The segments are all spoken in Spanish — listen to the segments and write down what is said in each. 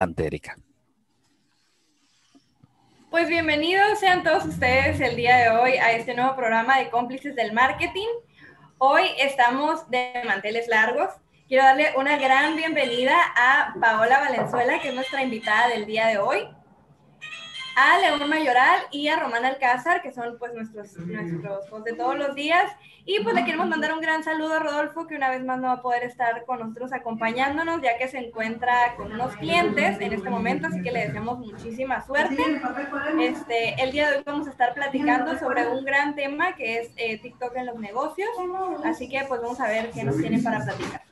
Erika. Pues bienvenidos sean todos ustedes el día de hoy a este nuevo programa de cómplices del marketing. Hoy estamos de manteles largos. Quiero darle una gran bienvenida a Paola Valenzuela, que es nuestra invitada del día de hoy a León Mayoral y a Román Alcázar, que son pues nuestros, nuestros de todos los días. Y pues le queremos mandar un gran saludo a Rodolfo, que una vez más no va a poder estar con nosotros acompañándonos, ya que se encuentra con unos clientes en este momento, así que le deseamos muchísima suerte. Este, el día de hoy vamos a estar platicando sobre un gran tema que es eh, TikTok en los negocios, así que pues vamos a ver qué nos tienen para platicar.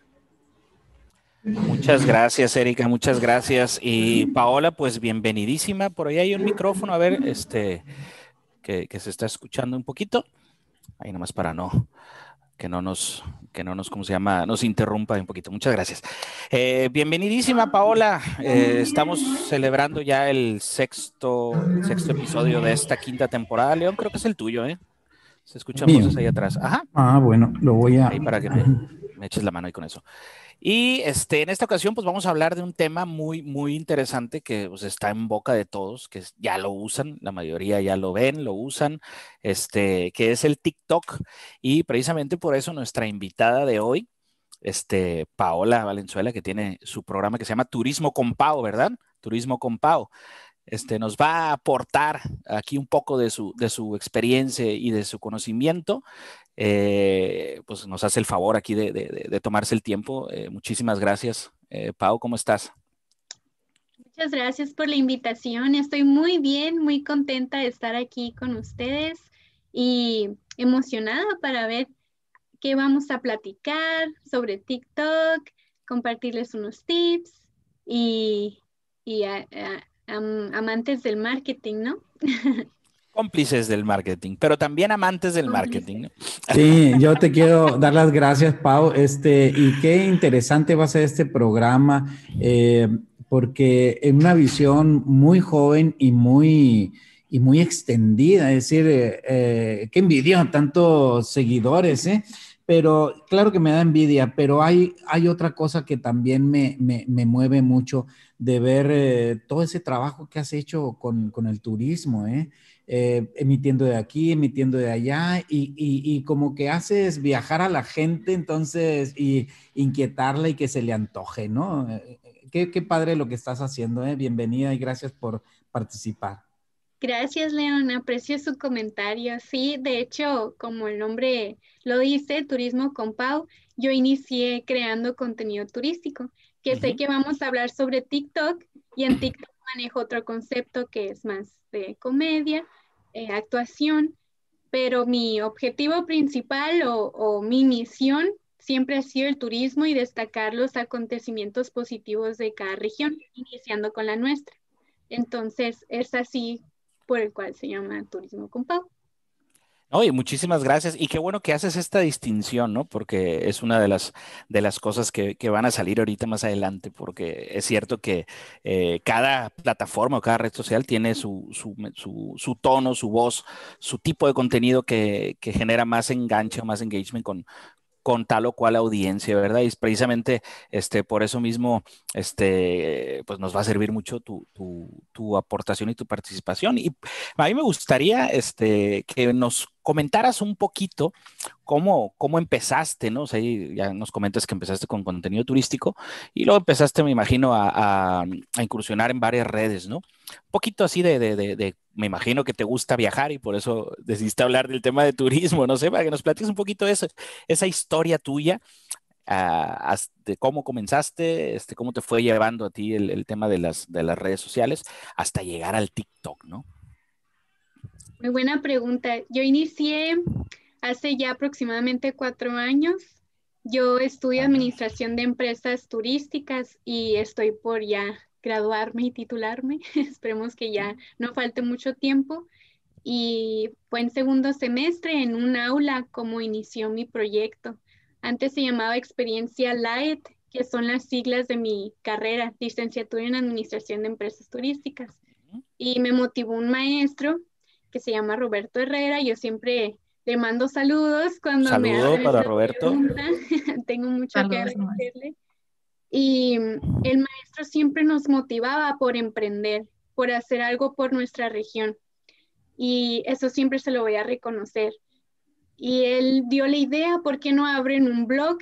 Muchas gracias, Erika, muchas gracias. Y Paola, pues bienvenidísima. Por ahí hay un micrófono, a ver, este, que, se está escuchando un poquito. Ahí nomás para no, que no nos, que no nos, ¿cómo se llama? Nos interrumpa un poquito. Muchas gracias. Eh, bienvenidísima, Paola. Eh, estamos celebrando ya el sexto, sexto episodio de esta quinta temporada. León, creo que es el tuyo, ¿eh? Se escuchan voces ahí atrás. Ajá. Ah, bueno, lo voy a... Ahí para que me, me eches la mano ahí con eso. Y este, en esta ocasión, pues vamos a hablar de un tema muy, muy interesante que pues, está en boca de todos, que ya lo usan, la mayoría ya lo ven, lo usan, este, que es el TikTok. Y precisamente por eso nuestra invitada de hoy, este, Paola Valenzuela, que tiene su programa que se llama Turismo con Pau, ¿verdad? Turismo con Pau. Este, nos va a aportar aquí un poco de su, de su experiencia y de su conocimiento eh, pues nos hace el favor aquí de, tomarse el tiempo. Eh, muchísimas gracias. Eh, Pau, ¿cómo estás? Muchas gracias por la invitación. Estoy muy bien, muy contenta de estar aquí con ustedes y emocionada para ver qué vamos a platicar sobre TikTok, compartirles unos tips y, amantes del marketing, ¿no? cómplices del marketing, pero también amantes del marketing. Sí, yo te quiero dar las gracias, Pau. Este, y qué interesante va a ser este programa, eh, porque en una visión muy joven y muy, y muy extendida, es decir, eh, eh, qué envidia, tantos seguidores, ¿eh? Pero claro que me da envidia, pero hay, hay otra cosa que también me, me, me mueve mucho de ver todo ese trabajo que has hecho con, con el turismo, ¿eh? Eh, emitiendo de aquí, emitiendo de allá, y, como que haces viajar a la gente, entonces, y inquietarla y que se le antoje, ¿no? Eh, eh, qué, padre lo que estás haciendo, ¿eh? Bienvenida y gracias por participar. Gracias, León. Aprecio su comentario. Sí, de hecho, como el nombre lo dice, Turismo con Pau, yo inicié creando contenido turístico, que sé que vamos a hablar sobre TikTok y en TikTok manejo otro concepto que es más de comedia, eh, actuación, pero mi objetivo principal o, mi misión siempre ha sido el turismo y destacar los acontecimientos positivos de cada región, iniciando con la nuestra. Entonces, es así por el cual se llama Turismo con Pau. Oye, muchísimas gracias. Y qué bueno que haces esta distinción, ¿no? Porque es una de las, de las cosas que, van a salir ahorita más adelante, porque es cierto que eh, cada plataforma o cada red social tiene su, su, tono, su voz, su tipo de contenido que, que genera más enganche o más engagement con, con tal o cual audiencia, ¿verdad? Y precisamente este, por eso mismo este, pues nos va a servir mucho tu, aportación y tu participación. Y a mí me gustaría este, que nos comentaras un poquito cómo, cómo empezaste, ¿no? O sea, ya nos comentas que empezaste con contenido turístico y luego empezaste, me imagino, a, incursionar en varias redes, ¿no? Un poquito así de, de me imagino que te gusta viajar y por eso decidiste hablar del tema de turismo, no sé, para que nos platiques un poquito de eso, esa historia tuya, uh, de cómo comenzaste, este, cómo te fue llevando a ti el, tema de las, de las redes sociales hasta llegar al TikTok, ¿no? Muy buena pregunta. Yo inicié hace ya aproximadamente cuatro años. Yo estudio administración de empresas turísticas y estoy por ya graduarme y titularme. Esperemos que ya no falte mucho tiempo. Y fue en segundo semestre en un aula como inició mi proyecto. Antes se llamaba Experiencia Light, que son las siglas de mi carrera, licenciatura en Administración de Empresas Turísticas. Y me motivó un maestro que se llama Roberto Herrera. Yo siempre le mando saludos cuando Saludo me para Roberto. Tengo mucho que agradecerle. Y el maestro siempre nos motivaba por emprender, por hacer algo por nuestra región. Y eso siempre se lo voy a reconocer. Y él dio la idea, ¿por qué no abren un blog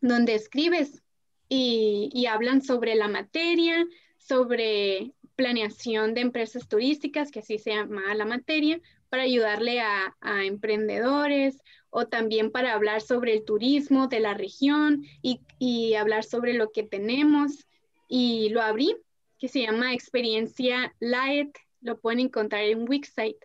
donde escribes y, y hablan sobre la materia, sobre planeación de empresas turísticas, que así se llama la materia, para ayudarle a, emprendedores o también para hablar sobre el turismo de la región y, y, hablar sobre lo que tenemos. Y lo abrí, que se llama Experiencia Light, lo pueden encontrar en Wixsite.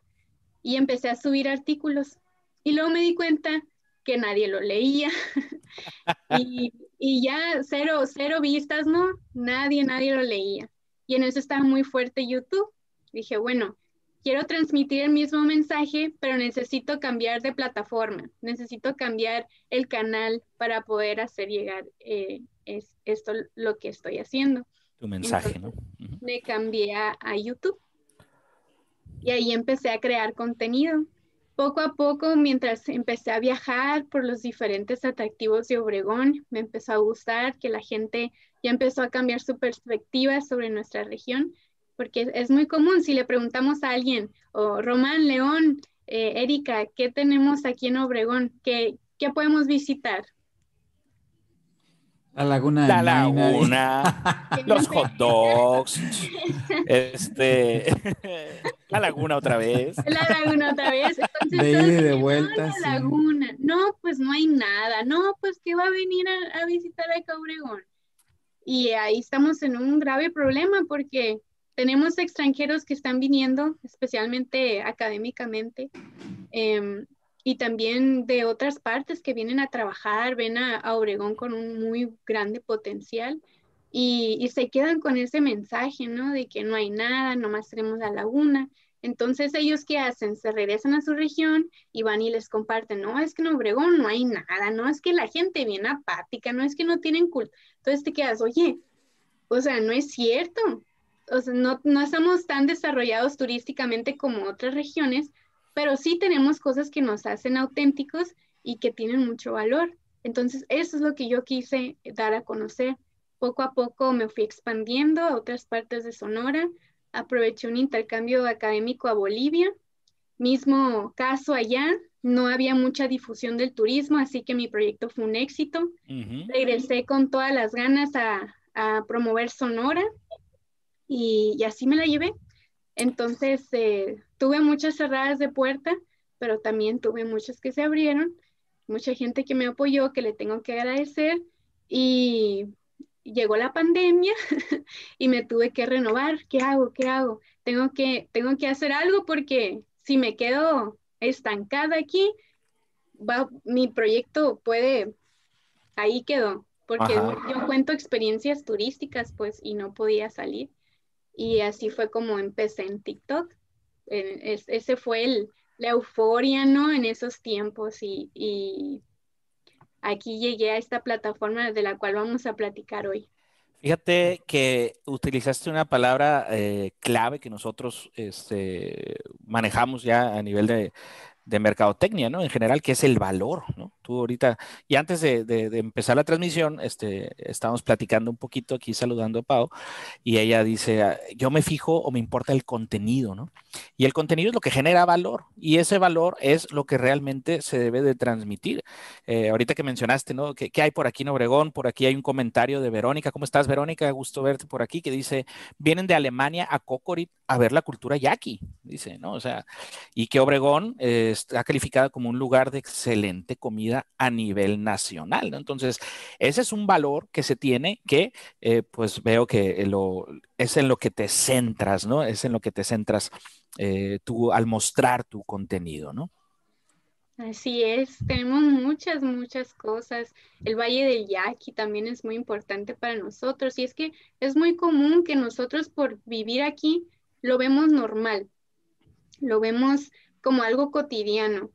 Y empecé a subir artículos. Y luego me di cuenta que nadie lo leía. y, y, ya cero, cero vistas, ¿no? Nadie, nadie lo leía. Y en eso estaba muy fuerte YouTube. Dije, bueno, quiero transmitir el mismo mensaje, pero necesito cambiar de plataforma, necesito cambiar el canal para poder hacer llegar eh, es, esto lo que estoy haciendo. Tu mensaje, ¿no? Me cambié a, YouTube y ahí empecé a crear contenido. Poco a poco, mientras empecé a viajar por los diferentes atractivos de Obregón, me empezó a gustar que la gente ya empezó a cambiar su perspectiva sobre nuestra región porque es muy común si le preguntamos a alguien, o Román, León, eh, Erika, ¿qué tenemos aquí en Obregón? ¿Qué, ¿Qué, podemos visitar? La laguna. La laguna, los hot dogs, este, la laguna otra vez. La laguna otra vez. Entonces, de ida y de vuelta. La laguna. No, pues no hay nada. No, pues que va a venir a, a visitar a Obregón. Y ahí estamos en un grave problema porque tenemos extranjeros que están viniendo, especialmente académicamente, em, y también de otras partes que vienen a trabajar, ven a, Obregón con un muy grande potencial y, y, se quedan con ese mensaje, ¿no? De que no hay nada, nomás tenemos la laguna. Entonces, ¿ellos qué hacen? Se regresan a su región y van y les comparten, no, es que en Obregón no hay nada, no es que la gente viene apática, no es que no tienen culto. Entonces te quedas, oye, o sea, no es cierto, o sea, no, no estamos tan desarrollados turísticamente como otras regiones, pero sí tenemos cosas que nos hacen auténticos y que tienen mucho valor. Entonces, eso es lo que yo quise dar a conocer. Poco a poco me fui expandiendo a otras partes de Sonora, aproveché un intercambio académico a Bolivia, mismo caso allá, no había mucha difusión del turismo, así que mi proyecto fue un éxito. Regresé con todas las ganas a, a promover Sonora y, así me la llevé. Entonces, eh, tuve muchas cerradas de puerta, pero también tuve muchas que se abrieron, mucha gente que me apoyó, que le tengo que agradecer y llegó la pandemia y me tuve que renovar. ¿Qué hago? ¿Qué hago? Tengo que, tengo que hacer algo porque si me quedo estancada aquí, va, mi proyecto puede, ahí quedó, porque yo cuento experiencias turísticas, pues, y no podía salir. Y así fue como empecé en TikTok. ese fue el, la euforia, ¿no? En esos tiempos y, aquí llegué a esta plataforma de la cual vamos a platicar hoy. Fíjate que utilizaste una palabra eh, clave que nosotros este, manejamos ya a nivel de, de mercadotecnia, ¿no? En general, que es el valor, ¿no? Tú ahorita, y antes de, empezar la transmisión, este, estábamos platicando un poquito aquí saludando a Pau, y ella dice, ah, yo me fijo o me importa el contenido, ¿no? Y el contenido es lo que genera valor, y ese valor es lo que realmente se debe de transmitir. Eh, ahorita que mencionaste, ¿no? ¿Qué, hay por aquí en Obregón? Por aquí hay un comentario de Verónica. ¿Cómo estás, Verónica? Gusto verte por aquí, que dice, vienen de Alemania a Cocorit a ver la cultura yaqui, dice, ¿no? O sea, y que Obregón... Eh, está calificada como un lugar de excelente comida a nivel nacional. Entonces, ese es un valor que se tiene que, eh, pues veo que lo, es en lo que te centras, ¿no? Es en lo que te centras eh, tú al mostrar tu contenido, ¿no? Así es, tenemos muchas, muchas cosas. El Valle del Yaqui también es muy importante para nosotros y es que es muy común que nosotros por vivir aquí lo vemos normal, lo vemos como algo cotidiano.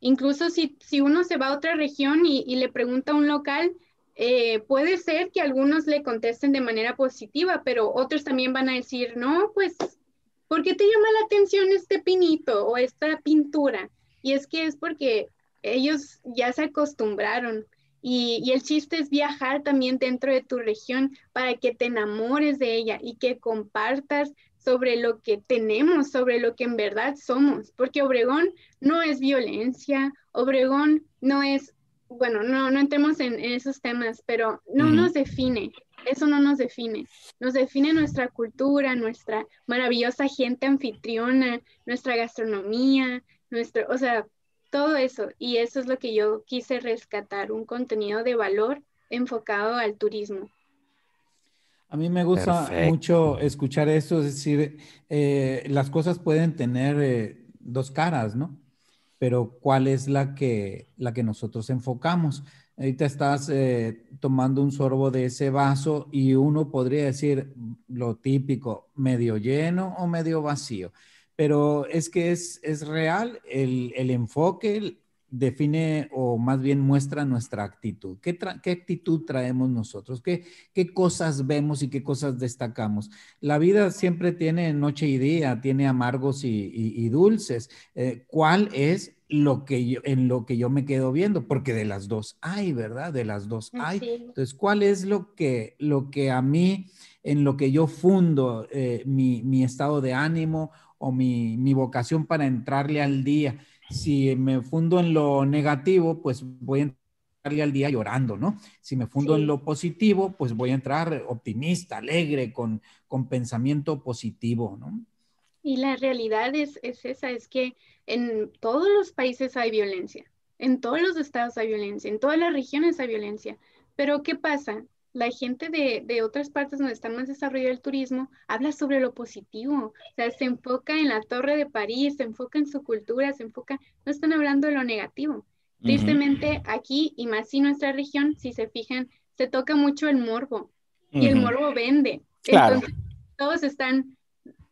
Incluso si, si uno se va a otra región y, le pregunta a un local, eh, puede ser que algunos le contesten de manera positiva, pero otros también van a decir, no, pues, ¿por qué te llama la atención este pinito o esta pintura? Y es que es porque ellos ya se acostumbraron Y, el chiste es viajar también dentro de tu región para que te enamores de ella y que compartas sobre lo que tenemos, sobre lo que en verdad somos, porque Obregón no es violencia, Obregón no es, bueno, no, no entremos en, esos temas, pero no nos define, eso no nos define, nos define nuestra cultura, nuestra maravillosa gente anfitriona, nuestra gastronomía, nuestro, o sea, todo eso. Y eso es lo que yo quise rescatar, un contenido de valor enfocado al turismo. A mí me gusta mucho escuchar eso, es decir, eh, las cosas pueden tener eh, dos caras, ¿no? Pero ¿cuál es la que, la que nosotros enfocamos? Ahorita estás eh, tomando un sorbo de ese vaso y uno podría decir lo típico, medio lleno o medio vacío pero es que es, es real, el, el, enfoque define o más bien muestra nuestra actitud. ¿Qué, qué actitud traemos nosotros? ¿Qué, ¿Qué, cosas vemos y qué cosas destacamos? La vida siempre tiene noche y día, tiene amargos y, y, dulces. Eh, ¿Cuál es lo que yo, en lo que yo me quedo viendo? Porque de las dos hay, ¿verdad? De las dos hay. Entonces, ¿cuál es lo que, lo que a mí, en lo que yo fundo eh, mi, mi estado de ánimo o mi, mi vocación para entrarle al día. Si me fundo en lo negativo, pues voy a entrarle al día llorando, ¿no? Si me fundo en lo positivo, pues voy a entrar optimista, alegre, con, con pensamiento positivo, ¿no? Y la realidad es, es esa, es que en todos los países hay violencia, en todos los estados hay violencia, en todas las regiones hay violencia. Pero ¿qué pasa? La gente de, otras partes donde está más desarrollado el turismo habla sobre lo positivo, o sea, se enfoca en la Torre de París, se enfoca en su cultura, se enfoca, no están hablando de lo negativo. Tristemente, aquí y más si nuestra región, si se fijan, se toca mucho el morbo y el morbo vende. Entonces, todos están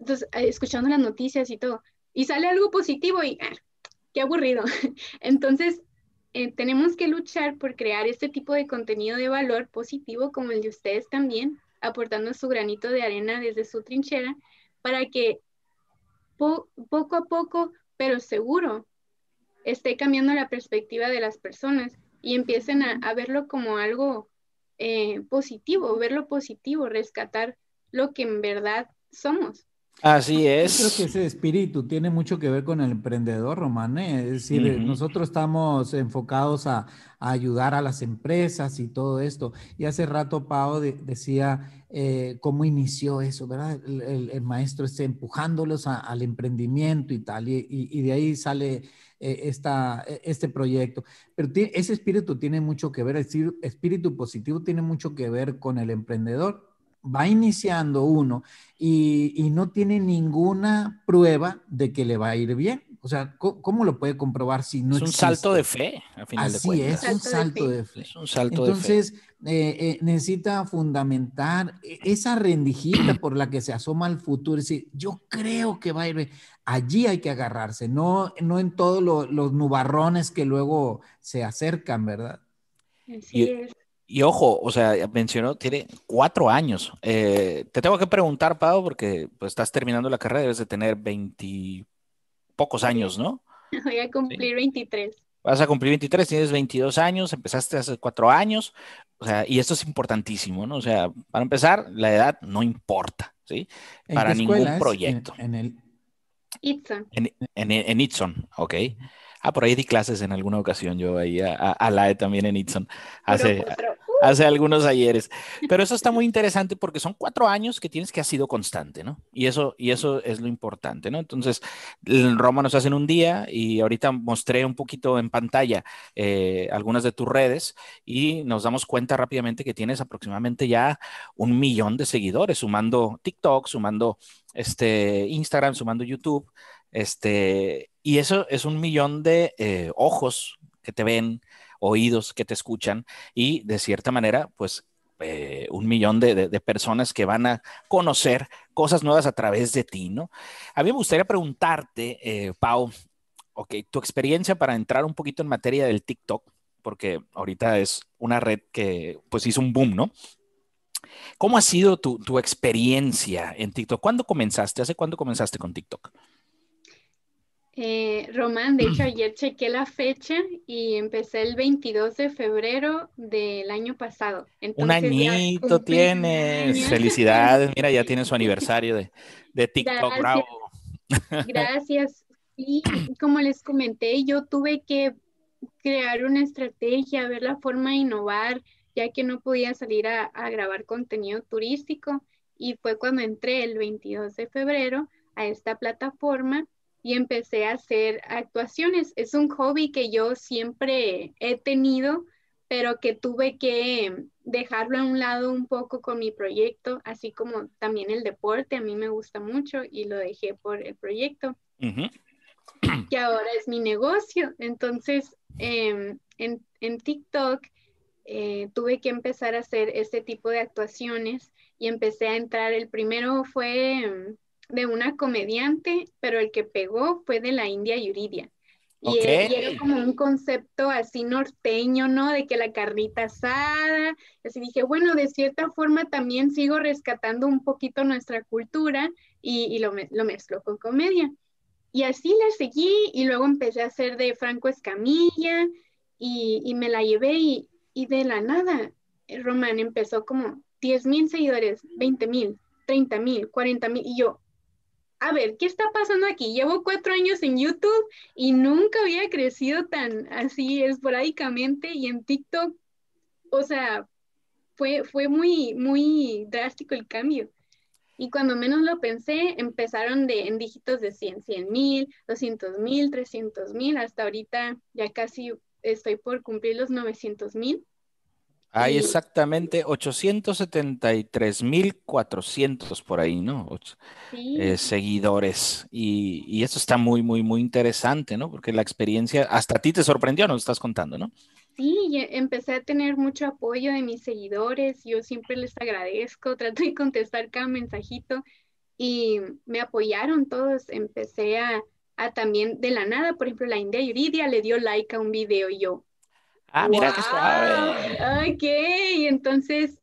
entonces, eh, escuchando las noticias y todo, y sale algo positivo y ah, qué aburrido. Entonces, eh, tenemos que luchar por crear este tipo de contenido de valor positivo como el de ustedes también, aportando su granito de arena desde su trinchera para que poco a poco, pero seguro, esté cambiando la perspectiva de las personas y empiecen a, verlo como algo eh, positivo, verlo positivo, rescatar lo que en verdad somos. Así es. Yo creo que ese espíritu tiene mucho que ver con el emprendedor, Román. Es decir, nosotros estamos enfocados a, ayudar a las empresas y todo esto. Y hace rato Pau decía eh, cómo inició eso, ¿verdad? El, maestro está empujándolos al emprendimiento y tal. Y, de ahí sale eh, esta, e, este proyecto. Pero ese espíritu tiene mucho que ver, el espíritu positivo tiene mucho que ver con el emprendedor va iniciando uno y, no tiene ninguna prueba de que le va a ir bien. O sea, ¿cómo, lo puede comprobar si no es un salto de fe, al final Así de es, un salto de fe. Es un salto Entonces, de fe. Eh, eh, necesita fundamentar e, esa rendijita por la que se asoma al futuro. Es decir, yo creo que va a ir bien. Allí hay que agarrarse, no, no en todos los nubarrones que luego se acercan, ¿verdad? Así es. Y ojo, o sea, mencionó, tiene cuatro años. Eh, te tengo que preguntar, Pau, porque pues, estás terminando la carrera, debes de tener veintipocos años, ¿no? Voy a cumplir 23. Vas a cumplir 23, tienes 22 años, empezaste hace cuatro años, o sea, y esto es importantísimo, ¿no? O sea, para empezar, la edad no importa, ¿sí? Para ningún proyecto. En, el... Itson. En, en, en Itson, ok. Ah, por ahí di clases en alguna ocasión yo ahí a, a, la E también en Itson hace, hace algunos ayeres. Pero eso está muy interesante porque son cuatro años que tienes que ha sido constante, ¿no? Y eso, y eso es lo importante, ¿no? Entonces, en Roma nos hacen un día y ahorita mostré un poquito en pantalla eh, algunas de tus redes y nos damos cuenta rápidamente que tienes aproximadamente ya un millón de seguidores, sumando TikTok, sumando este, Instagram, sumando YouTube. Este, y eso es un millón de eh, ojos que te ven, oídos que te escuchan y de cierta manera, pues eh, un millón de, personas que van a conocer cosas nuevas a través de ti, ¿no? A mí me gustaría preguntarte, eh, Pau, ok, tu experiencia para entrar un poquito en materia del TikTok, porque ahorita es una red que pues hizo un boom, ¿no? ¿Cómo ha sido tu, tu experiencia en TikTok? ¿Cuándo comenzaste? ¿Hace cuándo comenzaste con TikTok? Eh, Román, de hecho ayer chequé la fecha y empecé el 22 de febrero del año pasado. un añito tienes. Felicidades, mira, ya tiene su aniversario de, de TikTok, Gracias. bravo. Gracias. Y como les comenté, yo tuve que crear una estrategia, ver la forma de innovar, ya que no podía salir a, a grabar contenido turístico. Y fue cuando entré el 22 de febrero a esta plataforma y empecé a hacer actuaciones. Es un hobby que yo siempre he tenido, pero que tuve que dejarlo a un lado un poco con mi proyecto, así como también el deporte, a mí me gusta mucho y lo dejé por el proyecto, que ahora es mi negocio. Entonces, em, en, en, TikTok eh, tuve que empezar a hacer este tipo de actuaciones y empecé a entrar, el primero fue em, de una comediante, pero el que pegó fue de la India Yuridia. Y, era como un concepto así norteño, ¿no? De que la carnita asada. Así dije, bueno, de cierta forma también sigo rescatando un poquito nuestra cultura y, lo, lo mezclo con comedia. Y así la seguí y luego empecé a hacer de Franco Escamilla y, y me la llevé y, y, de la nada, Román empezó como 10 mil seguidores, 20 mil, 30 mil, 40 mil y yo, a ver, ¿qué está pasando aquí? Llevo cuatro años en YouTube y nunca había crecido tan así esporádicamente y en TikTok, o sea, fue, fue muy, muy drástico el cambio. Y cuando menos lo pensé, empezaron de, en dígitos de 100, 100 mil, 200 mil, 300 mil, hasta ahorita ya casi estoy por cumplir los 900 mil. Hay exactamente 873.400 por ahí, ¿no? Eh, seguidores. Y, y, eso está muy, muy, muy interesante, ¿no? Porque la experiencia hasta a ti te sorprendió, nos estás contando, ¿no? Sí, empecé a tener mucho apoyo de mis seguidores. Yo siempre les agradezco, trato de contestar cada mensajito y me apoyaron todos. Empecé a, a también de la nada, por ejemplo, la India Yuridia le dio like a un video y yo, Ah, mira qué suave. Ok, entonces,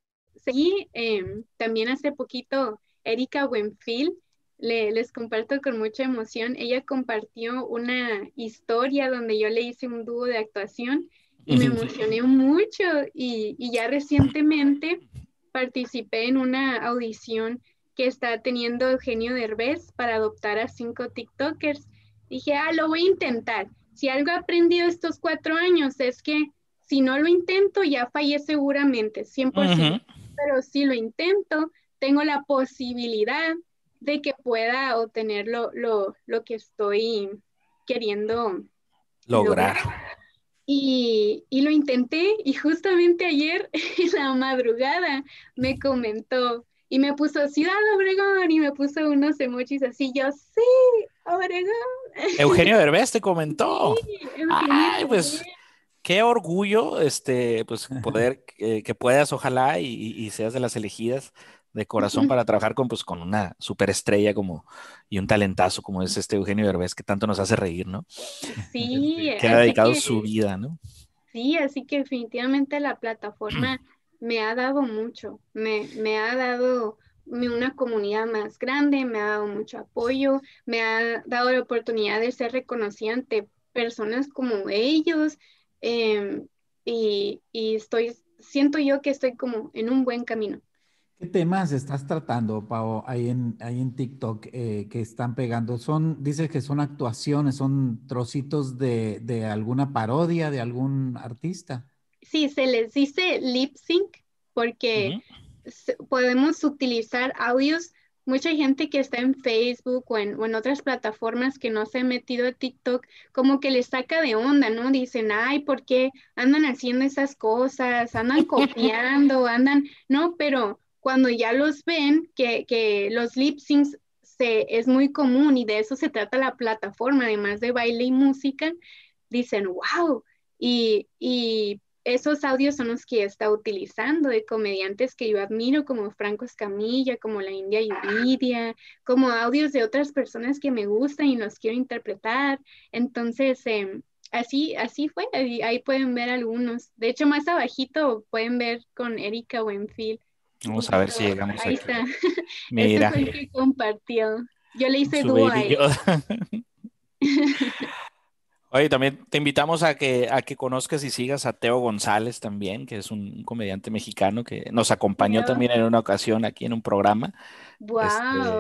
sí, em, también hace poquito Erika Buenfil, le, les comparto con mucha emoción, ella compartió una historia donde yo le hice un dúo de actuación y me emocioné mucho y, y ya recientemente participé en una audición que está teniendo Eugenio Derbez para adoptar a cinco TikTokers. Dije, ah, lo voy a intentar. Si algo he aprendido estos cuatro años es que si no lo intento, ya fallé seguramente, 100%. Pero si lo intento, tengo la posibilidad de que pueda obtener lo, que estoy queriendo lograr. Y, lo intenté y justamente ayer en la madrugada me comentó y me puso Ciudad Obregón y me puso unos emojis así, yo sí, Obregón. Eugenio Derbez te comentó. Sí, Ay, pues qué orgullo, este, pues poder que puedas, ojalá, y, seas de las elegidas de corazón para trabajar con, pues, con una superestrella como y un talentazo como es este Eugenio Derbez que tanto nos hace reír, ¿no? Sí. que ha dedicado su vida, ¿no? Sí, así que definitivamente la plataforma me ha dado mucho, me, me ha dado una comunidad más grande, me ha dado mucho apoyo, me ha dado la oportunidad de ser reconocida ante personas como ellos, Em, y, estoy, siento yo que estoy como en un buen camino. ¿Qué temas estás tratando, Pau, ahí en, ahí en TikTok eh, que están pegando? Son, dices que son actuaciones, son trocitos de, de, alguna parodia de algún artista. Sí, se les dice lip sync porque podemos utilizar audios mucha gente que está en Facebook o en, otras plataformas que no se ha metido a TikTok, como que les saca de onda, ¿no? Dicen, ay, ¿por qué andan haciendo esas cosas? Andan copiando, andan, no, pero cuando ya los ven, que, que los lip syncs se, es muy común y de eso se trata la plataforma, además de baile y música, dicen, wow. Y, y esos audios son los que está utilizando de comediantes que yo admiro, como Franco Escamilla, como la India Yuridia, como audios de otras personas que me gustan y los quiero interpretar. Entonces, em, así, así fue, ahí, pueden ver algunos. De hecho, más abajito pueden ver con Erika Wenfield. Vamos a ver si llegamos ahí. está. Mira. Fue el que compartió. Yo le hice dúo a Oye, también te invitamos a que, a que conozcas y sigas a Teo González también, que es un comediante mexicano que nos acompañó también en una ocasión aquí en un programa. Wow.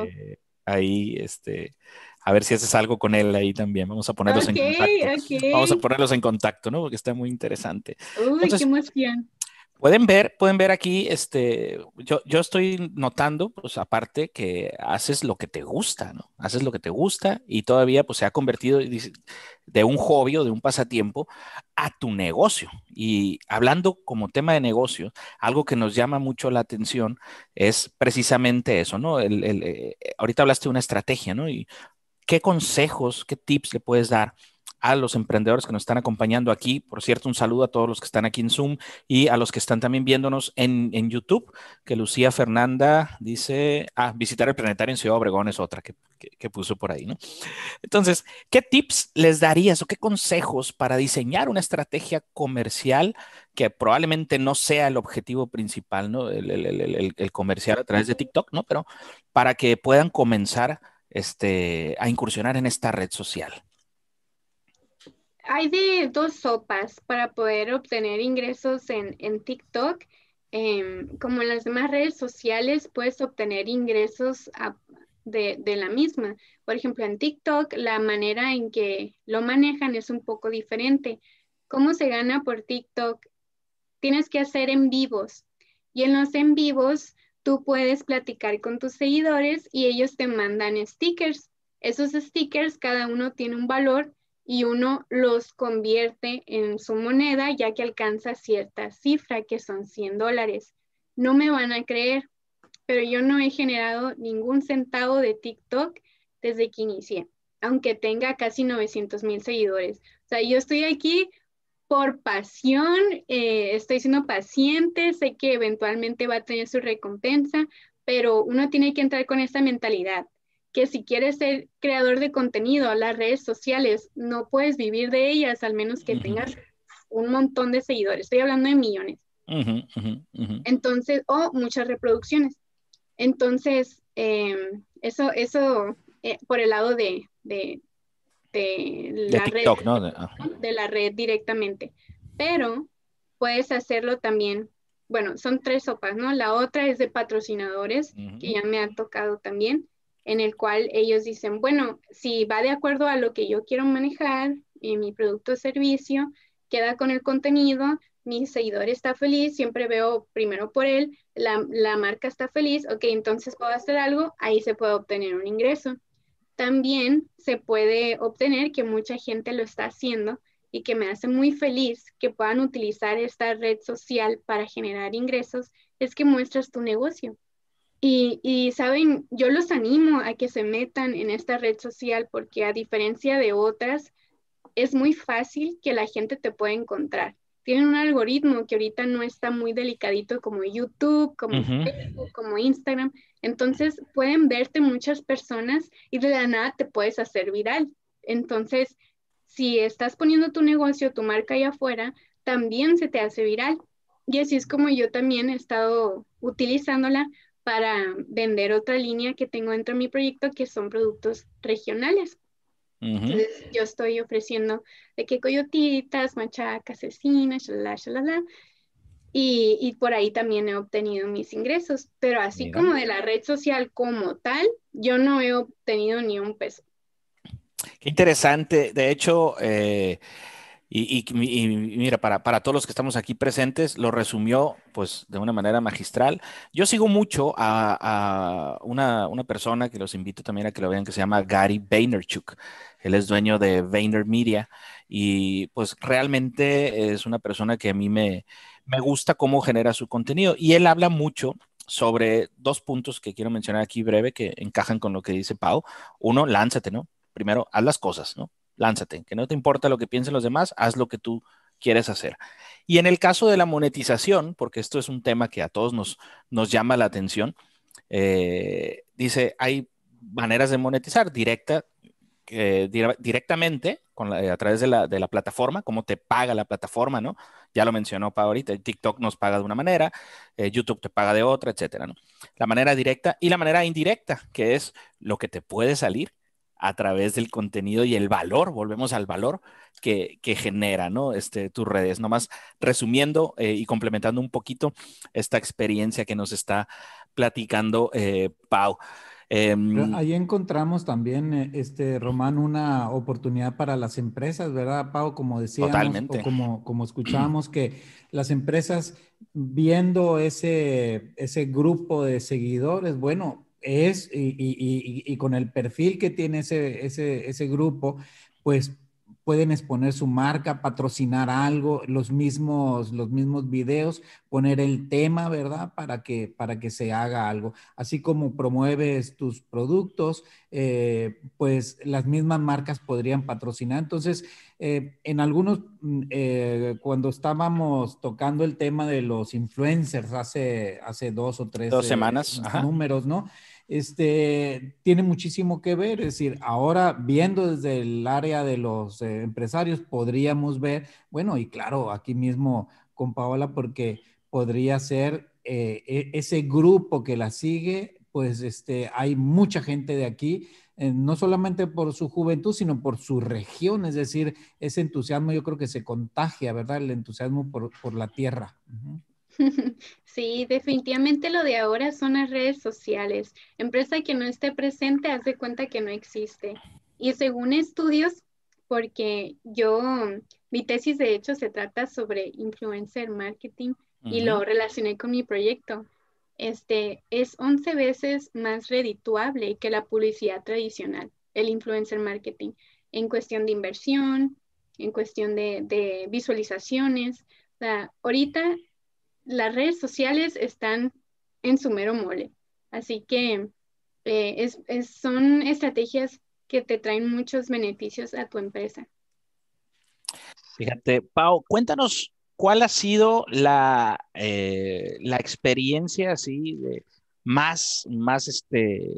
Este, ahí, este, a ver si haces algo con él ahí también. Vamos a ponerlos en contacto. Vamos a ponerlos en contacto, ¿no? Porque está muy interesante. Uy, qué emoción. Pueden ver, pueden ver aquí, este, yo, yo estoy notando, pues aparte que haces lo que te gusta, ¿no? Haces lo que te gusta y todavía pues se ha convertido de un hobby o de un pasatiempo a tu negocio. Y hablando como tema de negocio, algo que nos llama mucho la atención es precisamente eso, ¿no? El, el, eh, ahorita hablaste de una estrategia, ¿no? Y qué consejos, qué tips le puedes dar a los emprendedores que nos están acompañando aquí. Por cierto, un saludo a todos los que están aquí en Zoom y a los que están también viéndonos en, YouTube, que Lucía Fernanda dice, ah, visitar el planetario en Ciudad Obregón es otra que, puso por ahí, ¿no? Entonces, ¿qué tips les darías o qué consejos para diseñar una estrategia comercial que probablemente no sea el objetivo principal, ¿no? El, el comercial a través de TikTok, ¿no? Pero para que puedan comenzar este, a incursionar en esta red social hay de dos sopas para poder obtener ingresos en, TikTok. Em, como en las demás redes sociales, puedes obtener ingresos de, de, la misma. Por ejemplo, en TikTok, la manera en que lo manejan es un poco diferente. ¿Cómo se gana por TikTok? Tienes que hacer en vivos. Y en los en vivos, tú puedes platicar con tus seguidores y ellos te mandan stickers. Esos stickers, cada uno tiene un valor y uno los convierte en su moneda ya que alcanza cierta cifra que son 100 dólares. No me van a creer, pero yo no he generado ningún centavo de TikTok desde que inicié, aunque tenga casi 900 mil seguidores. O sea, yo estoy aquí por pasión, eh, estoy siendo paciente, sé que eventualmente va a tener su recompensa, pero uno tiene que entrar con esa mentalidad que si quieres ser creador de contenido, las redes sociales, no puedes vivir de ellas al menos que tengas un montón de seguidores. Estoy hablando de millones. Entonces, o muchas reproducciones. Entonces, em, eso, eso eh, por el lado de, de, la red, de la red directamente. Pero puedes hacerlo también bueno, son tres sopas, ¿no? La otra es de patrocinadores, que ya me ha tocado también en el cual ellos dicen, bueno, si va de acuerdo a lo que yo quiero manejar en mi producto o servicio, queda con el contenido, mi seguidor está feliz, siempre veo primero por él, la, marca está feliz, ok, entonces puedo hacer algo, ahí se puede obtener un ingreso. También se puede obtener que mucha gente lo está haciendo y que me hace muy feliz que puedan utilizar esta red social para generar ingresos, es que muestras tu negocio. Y, saben, yo los animo a que se metan en esta red social porque a diferencia de otras, es muy fácil que la gente te pueda encontrar. Tienen un algoritmo que ahorita no está muy delicadito como YouTube, como Facebook, como Instagram. Entonces pueden verte muchas personas y de la nada te puedes hacer viral. Entonces, si estás poniendo tu negocio, tu marca allá afuera, también se te hace viral. Y así es como yo también he estado utilizándola para vender otra línea que tengo dentro de mi proyecto, que son productos regionales. Entonces, yo estoy ofreciendo de que coyotitas, machacas, cecinas, shalala, shalala. Y, y, por ahí también he obtenido mis ingresos, pero así como de la red social como tal, yo no he obtenido ni un peso. Qué interesante. De hecho, eh, y, mira, para, para, todos los que estamos aquí presentes, lo resumió pues de una manera magistral. Yo sigo mucho a, una, una, persona que los invito también a que lo vean, que se llama Gary Vaynerchuk. Él es dueño de Vayner Media y pues realmente es una persona que a mí me, me gusta cómo genera su contenido. Y él habla mucho sobre dos puntos que quiero mencionar aquí breve que encajan con lo que dice Pau. Uno, lánzate, ¿no? Primero, haz las cosas, ¿no? Lánzate, que no te importa lo que piensen los demás, haz lo que tú quieres hacer. Y en el caso de la monetización, porque esto es un tema que a todos nos, nos llama la atención, eh, dice, hay maneras de monetizar directa, eh, directamente a través de la, plataforma, cómo te paga la plataforma, ¿no? Ya lo mencionó para ahorita, TikTok nos paga de una manera, eh, YouTube te paga de otra, etcétera, ¿no? La manera directa y la manera indirecta, que es lo que te puede salir a través del contenido y el valor, volvemos al valor que, genera, ¿no? Este, tus redes. Nomás resumiendo eh, y complementando un poquito esta experiencia que nos está platicando eh, Pau. Em, ahí encontramos también, eh, este, Román, una oportunidad para las empresas, ¿verdad, Pau? Como decíamos, Totalmente. o como, como escuchábamos, que las empresas viendo ese, ese grupo de seguidores, bueno, es, y, y, con el perfil que tiene ese, ese, ese grupo, pues pueden exponer su marca, patrocinar algo, los mismos, los mismos videos, poner el tema, ¿verdad? Para que, para que se haga algo. Así como promueves tus productos, eh, pues las mismas marcas podrían patrocinar. Entonces, eh, en algunos, mm, eh, cuando estábamos tocando el tema de los influencers hace, hace dos o tres dos semanas, números, ¿no? Este, tiene muchísimo que ver. Es decir, ahora viendo desde el área de los eh, empresarios, podríamos ver, bueno, y claro, aquí mismo con Paola, porque podría ser eh, e, ese grupo que la sigue, pues este, hay mucha gente de aquí, eh, no solamente por su juventud, sino por su región, es decir, ese entusiasmo yo creo que se contagia, ¿verdad? El entusiasmo por, por la tierra. Sí, definitivamente lo de ahora son las redes sociales. Empresa que no esté presente hace cuenta que no existe. Y según estudios, porque yo, mi tesis de hecho se trata sobre influencer marketing y lo relacioné con mi proyecto. Este es 11 veces más redituable que la publicidad tradicional, el influencer marketing, en cuestión de inversión, en cuestión de, de visualizaciones. O sea, ahorita las redes sociales están en su mero mole. Así que eh, son estrategias que te traen muchos beneficios a tu empresa. Fíjate, Pau, cuéntanos cuál ha sido la, eh, la experiencia así de más, más este,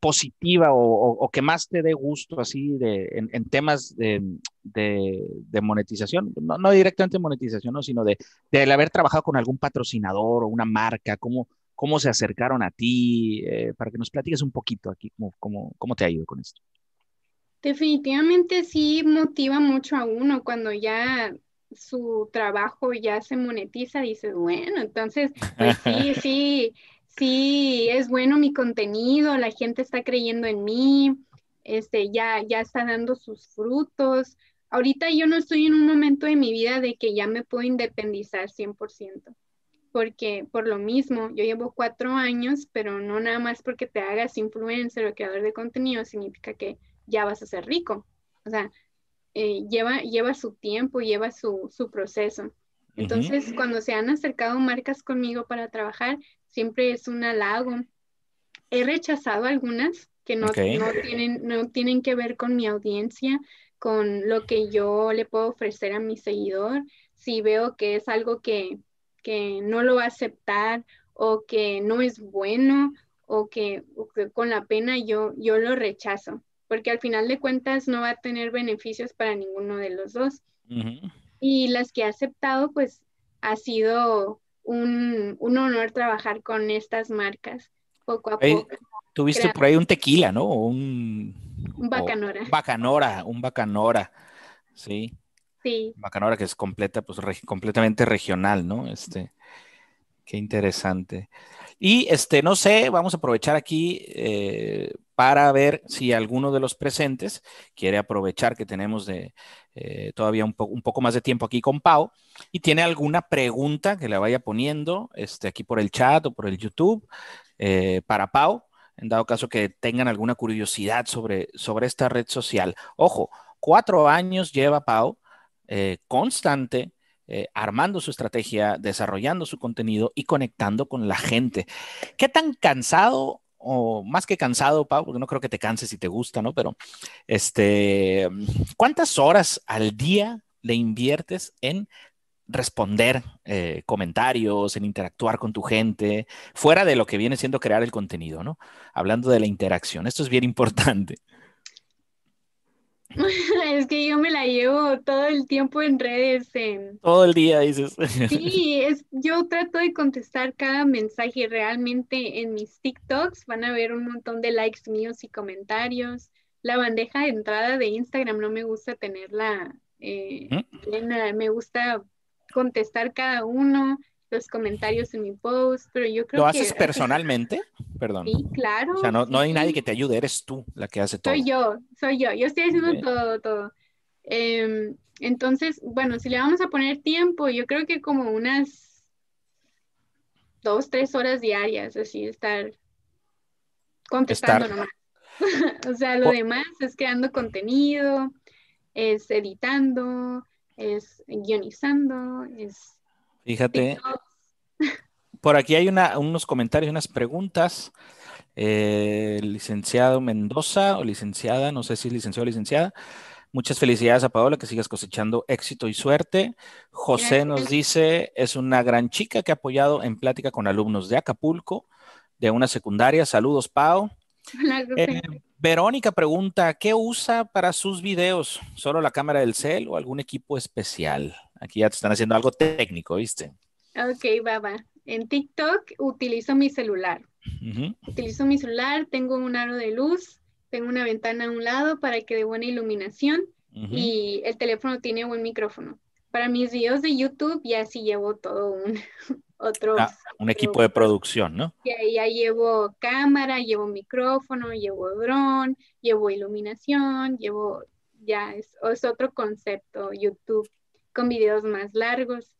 positiva o, que más te dé gusto así de, en, temas de, monetización, no, directamente monetización, sino de, de, haber trabajado con algún patrocinador o una marca, cómo, cómo se acercaron a ti, eh, para que nos platiques un poquito aquí, cómo, cómo, cómo te ha ido con esto. Definitivamente sí motiva mucho a uno cuando ya su trabajo ya se monetiza, dices, bueno, entonces, pues sí, sí, sí es bueno mi contenido, la gente está creyendo en mí, este, ya, ya está dando sus frutos. Ahorita yo no estoy en un momento de mi vida de que ya me puedo independizar 100%, porque por lo mismo, yo llevo cuatro años, pero no nada más porque te hagas influencer o creador de contenido significa que ya vas a ser rico. O sea, eh, lleva, lleva su tiempo, lleva su, su proceso. Entonces, cuando se han acercado marcas conmigo para trabajar, siempre es un halago. He rechazado algunas que no, tienen, no tienen que ver con mi audiencia, con lo que yo le puedo ofrecer a mi seguidor. Si veo que es algo que, no lo va a aceptar o que no es bueno o que, con la pena yo, yo lo rechazo, porque al final de cuentas no va a tener beneficios para ninguno de los dos. Y las que he aceptado, pues ha sido un, honor trabajar con estas marcas poco a poco. Tuviste por ahí un tequila, ¿no? Un, un bacanora. bacanora, un bacanora, sí. Sí. Bacanora que es completa, pues completamente regional, ¿no? Este, qué interesante. Y este, no sé, vamos a aprovechar aquí eh, para ver si alguno de los presentes quiere aprovechar que tenemos de, eh, todavía un, poco más de tiempo aquí con Pau y tiene alguna pregunta que le vaya poniendo este, aquí por el chat o por el YouTube eh, para Pau, en dado caso que tengan alguna curiosidad sobre, sobre esta red social. Ojo, cuatro años lleva Pau eh, constante. armando su estrategia, desarrollando su contenido y conectando con la gente. ¿Qué tan cansado o más que cansado, Pau, porque no creo que te canses si te gusta, ¿no? Pero, este, ¿cuántas horas al día le inviertes en responder eh, comentarios, en interactuar con tu gente, fuera de lo que viene siendo crear el contenido, ¿no? Hablando de la interacción, esto es bien importante. Es que yo me la llevo todo el tiempo en redes. Todo el día, dices. Sí, es, yo trato de contestar cada mensaje. Realmente en mis TikToks van a ver un montón de likes míos y comentarios. la bandeja de entrada de Instagram no me gusta tenerla eh, llena, me gusta contestar cada uno, los comentarios en mi post, pero yo creo que... ¿Lo haces personalmente? Perdón. Sí, claro. O sea, no, hay nadie que te ayude, eres tú la que hace todo. Soy yo, soy yo, yo estoy haciendo todo, todo. Em, entonces, bueno, si le vamos a poner tiempo, yo creo que como unas dos, tres horas diarias, así, estar contestando nomás. o sea, lo demás es creando contenido, es editando, es guionizando, es... Fíjate, por aquí hay unos comentarios, unas preguntas. Eh, licenciado Mendoza o licenciada, no sé si es licenciado o licenciada. Muchas felicidades a Paola, que sigas cosechando éxito y suerte. José nos dice, es una gran chica que ha apoyado en plática con alumnos de Acapulco, de una secundaria. Saludos, Pau. Eh, Verónica pregunta, ¿qué usa para sus videos? ¿Solo la cámara del cel o algún equipo especial? Aquí ya te están haciendo algo técnico, ¿viste? Ok, va. En TikTok utilizo mi celular. Utilizo mi celular, tengo un aro de luz, tengo una ventana a un lado para que dé buena iluminación y el teléfono tiene buen micrófono. Para mis videos de YouTube ya sí llevo todo un otro... Ah, un equipo de producción, ¿no? Ya, ya llevo cámara, llevo micrófono, llevo dron, llevo iluminación, llevo... Ya es, es otro concepto YouTube con videos más largos.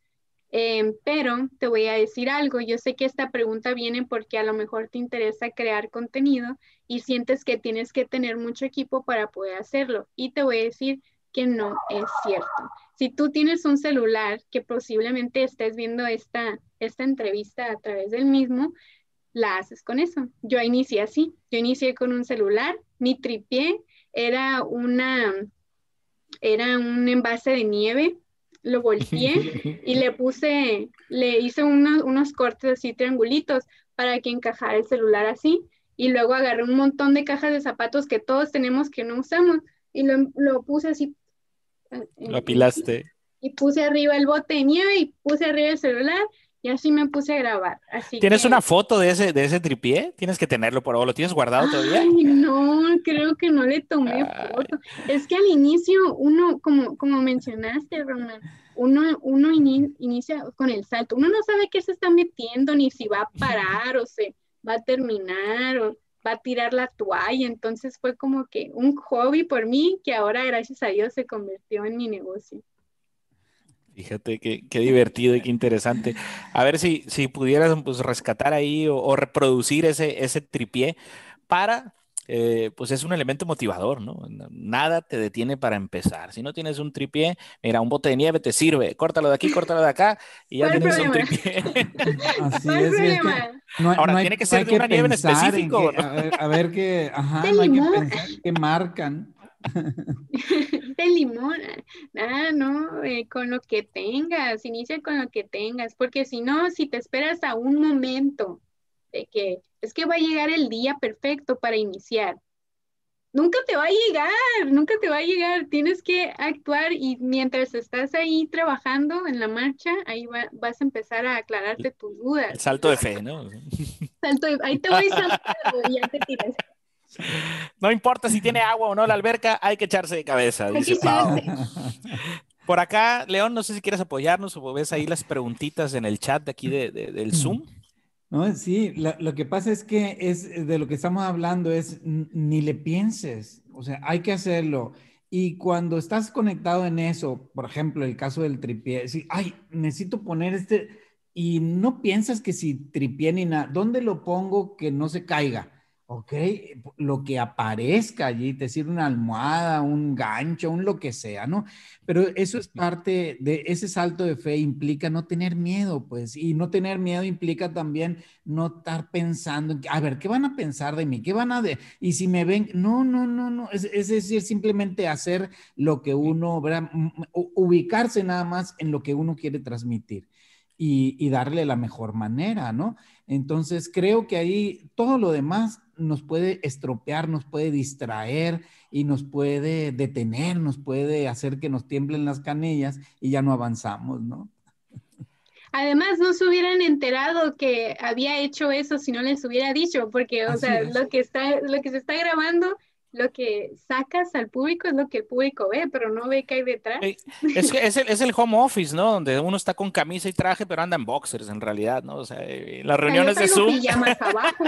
Em, pero te voy a decir algo, yo sé que esta pregunta viene porque a lo mejor te interesa crear contenido y sientes que tienes que tener mucho equipo para poder hacerlo. Y te voy a decir que no es cierto. Si tú tienes un celular que posiblemente estés viendo esta, esta entrevista a través del mismo, la haces con eso. Yo inicié así, yo inicié con un celular, mi tripié era una, era un envase de nieve lo volteé y le puse, le hice unos, cortes así triangulitos para que encajara el celular así. Y luego agarré un montón de cajas de zapatos que todos tenemos que no usamos y lo, puse así. Eh, lo apilaste. Y puse arriba el bote de nieve y puse arriba el celular y así me puse a grabar. Así ¿Tienes una foto de ese, de ese tripié? ¿Tienes que tenerlo por ahora? ¿Lo tienes guardado todavía? Ay, no, creo que no le tomé foto. Es que al inicio, uno, como, como mencionaste, Román, uno, uno inicia con el salto. Uno no sabe qué se está metiendo, ni si va a parar o se va a terminar o va a tirar la toalla. Entonces fue como que un hobby por mí que ahora, gracias a Dios, se convirtió en mi negocio. Fíjate qué, divertido y qué interesante. A ver si, si pudieras pues, rescatar ahí o, reproducir ese, ese tripié para, eh, pues es un elemento motivador, ¿no? Nada te detiene para empezar. Si no tienes un tripié, mira, un bote de nieve te sirve. Córtalo de aquí, córtalo de acá y ya tienes un tripié. Así es. es no, Ahora, tiene que ser de una nieve en específico. a, ver, qué, ajá, no hay que pensar qué marcan. de limón, ah, no, eh, con lo que tengas, inicia con lo que tengas, porque si no, si te esperas a un momento de que es que va a llegar el día perfecto para iniciar, nunca te va a llegar, nunca te va a llegar, tienes que actuar y mientras estás ahí trabajando en la marcha, ahí vas a empezar a aclararte tus dudas. El salto de fe, ¿no? Salto de, ahí te voy saltando y ya te tiras. No importa si tiene agua o no la alberca, hay que echarse de cabeza, dice Pau. Por acá, León, no sé si quieres apoyarnos o ves ahí las preguntitas en el chat de aquí de, del Zoom. No, sí, lo, que pasa es que es de lo que estamos hablando es ni le pienses, o sea, hay que hacerlo. Y cuando estás conectado en eso, por ejemplo, el caso del tripié, si, ay, necesito poner este, y no piensas que si tripié ni nada, ¿dónde lo pongo que no se caiga? Ok, lo que aparezca allí, te sirve una almohada, un gancho, un lo que sea, ¿no? Pero eso es parte de ese salto de fe, implica no tener miedo, pues, y no tener miedo implica también no estar pensando, a ver, ¿qué van a pensar de mí? ¿Qué van a de? Y si me ven, no, no, no, no, es, decir, simplemente hacer lo que uno, ¿verdad? ubicarse nada más en lo que uno quiere transmitir y, y darle la mejor manera, ¿no? Entonces, creo que ahí todo lo demás nos puede estropear, nos puede distraer y nos puede detener, nos puede hacer que nos tiemblen las canillas y ya no avanzamos, ¿no? Además, no se hubieran enterado que había hecho eso si no les hubiera dicho, porque, o sea, lo que, está, lo que se está grabando lo que sacas al público es lo que el público ve, pero no ve qué hay detrás. Es, es, el, es el home office, ¿no? Donde uno está con camisa y traje, pero anda en boxers en realidad, ¿no? O sea, las reuniones de Zoom. Pijamas abajo.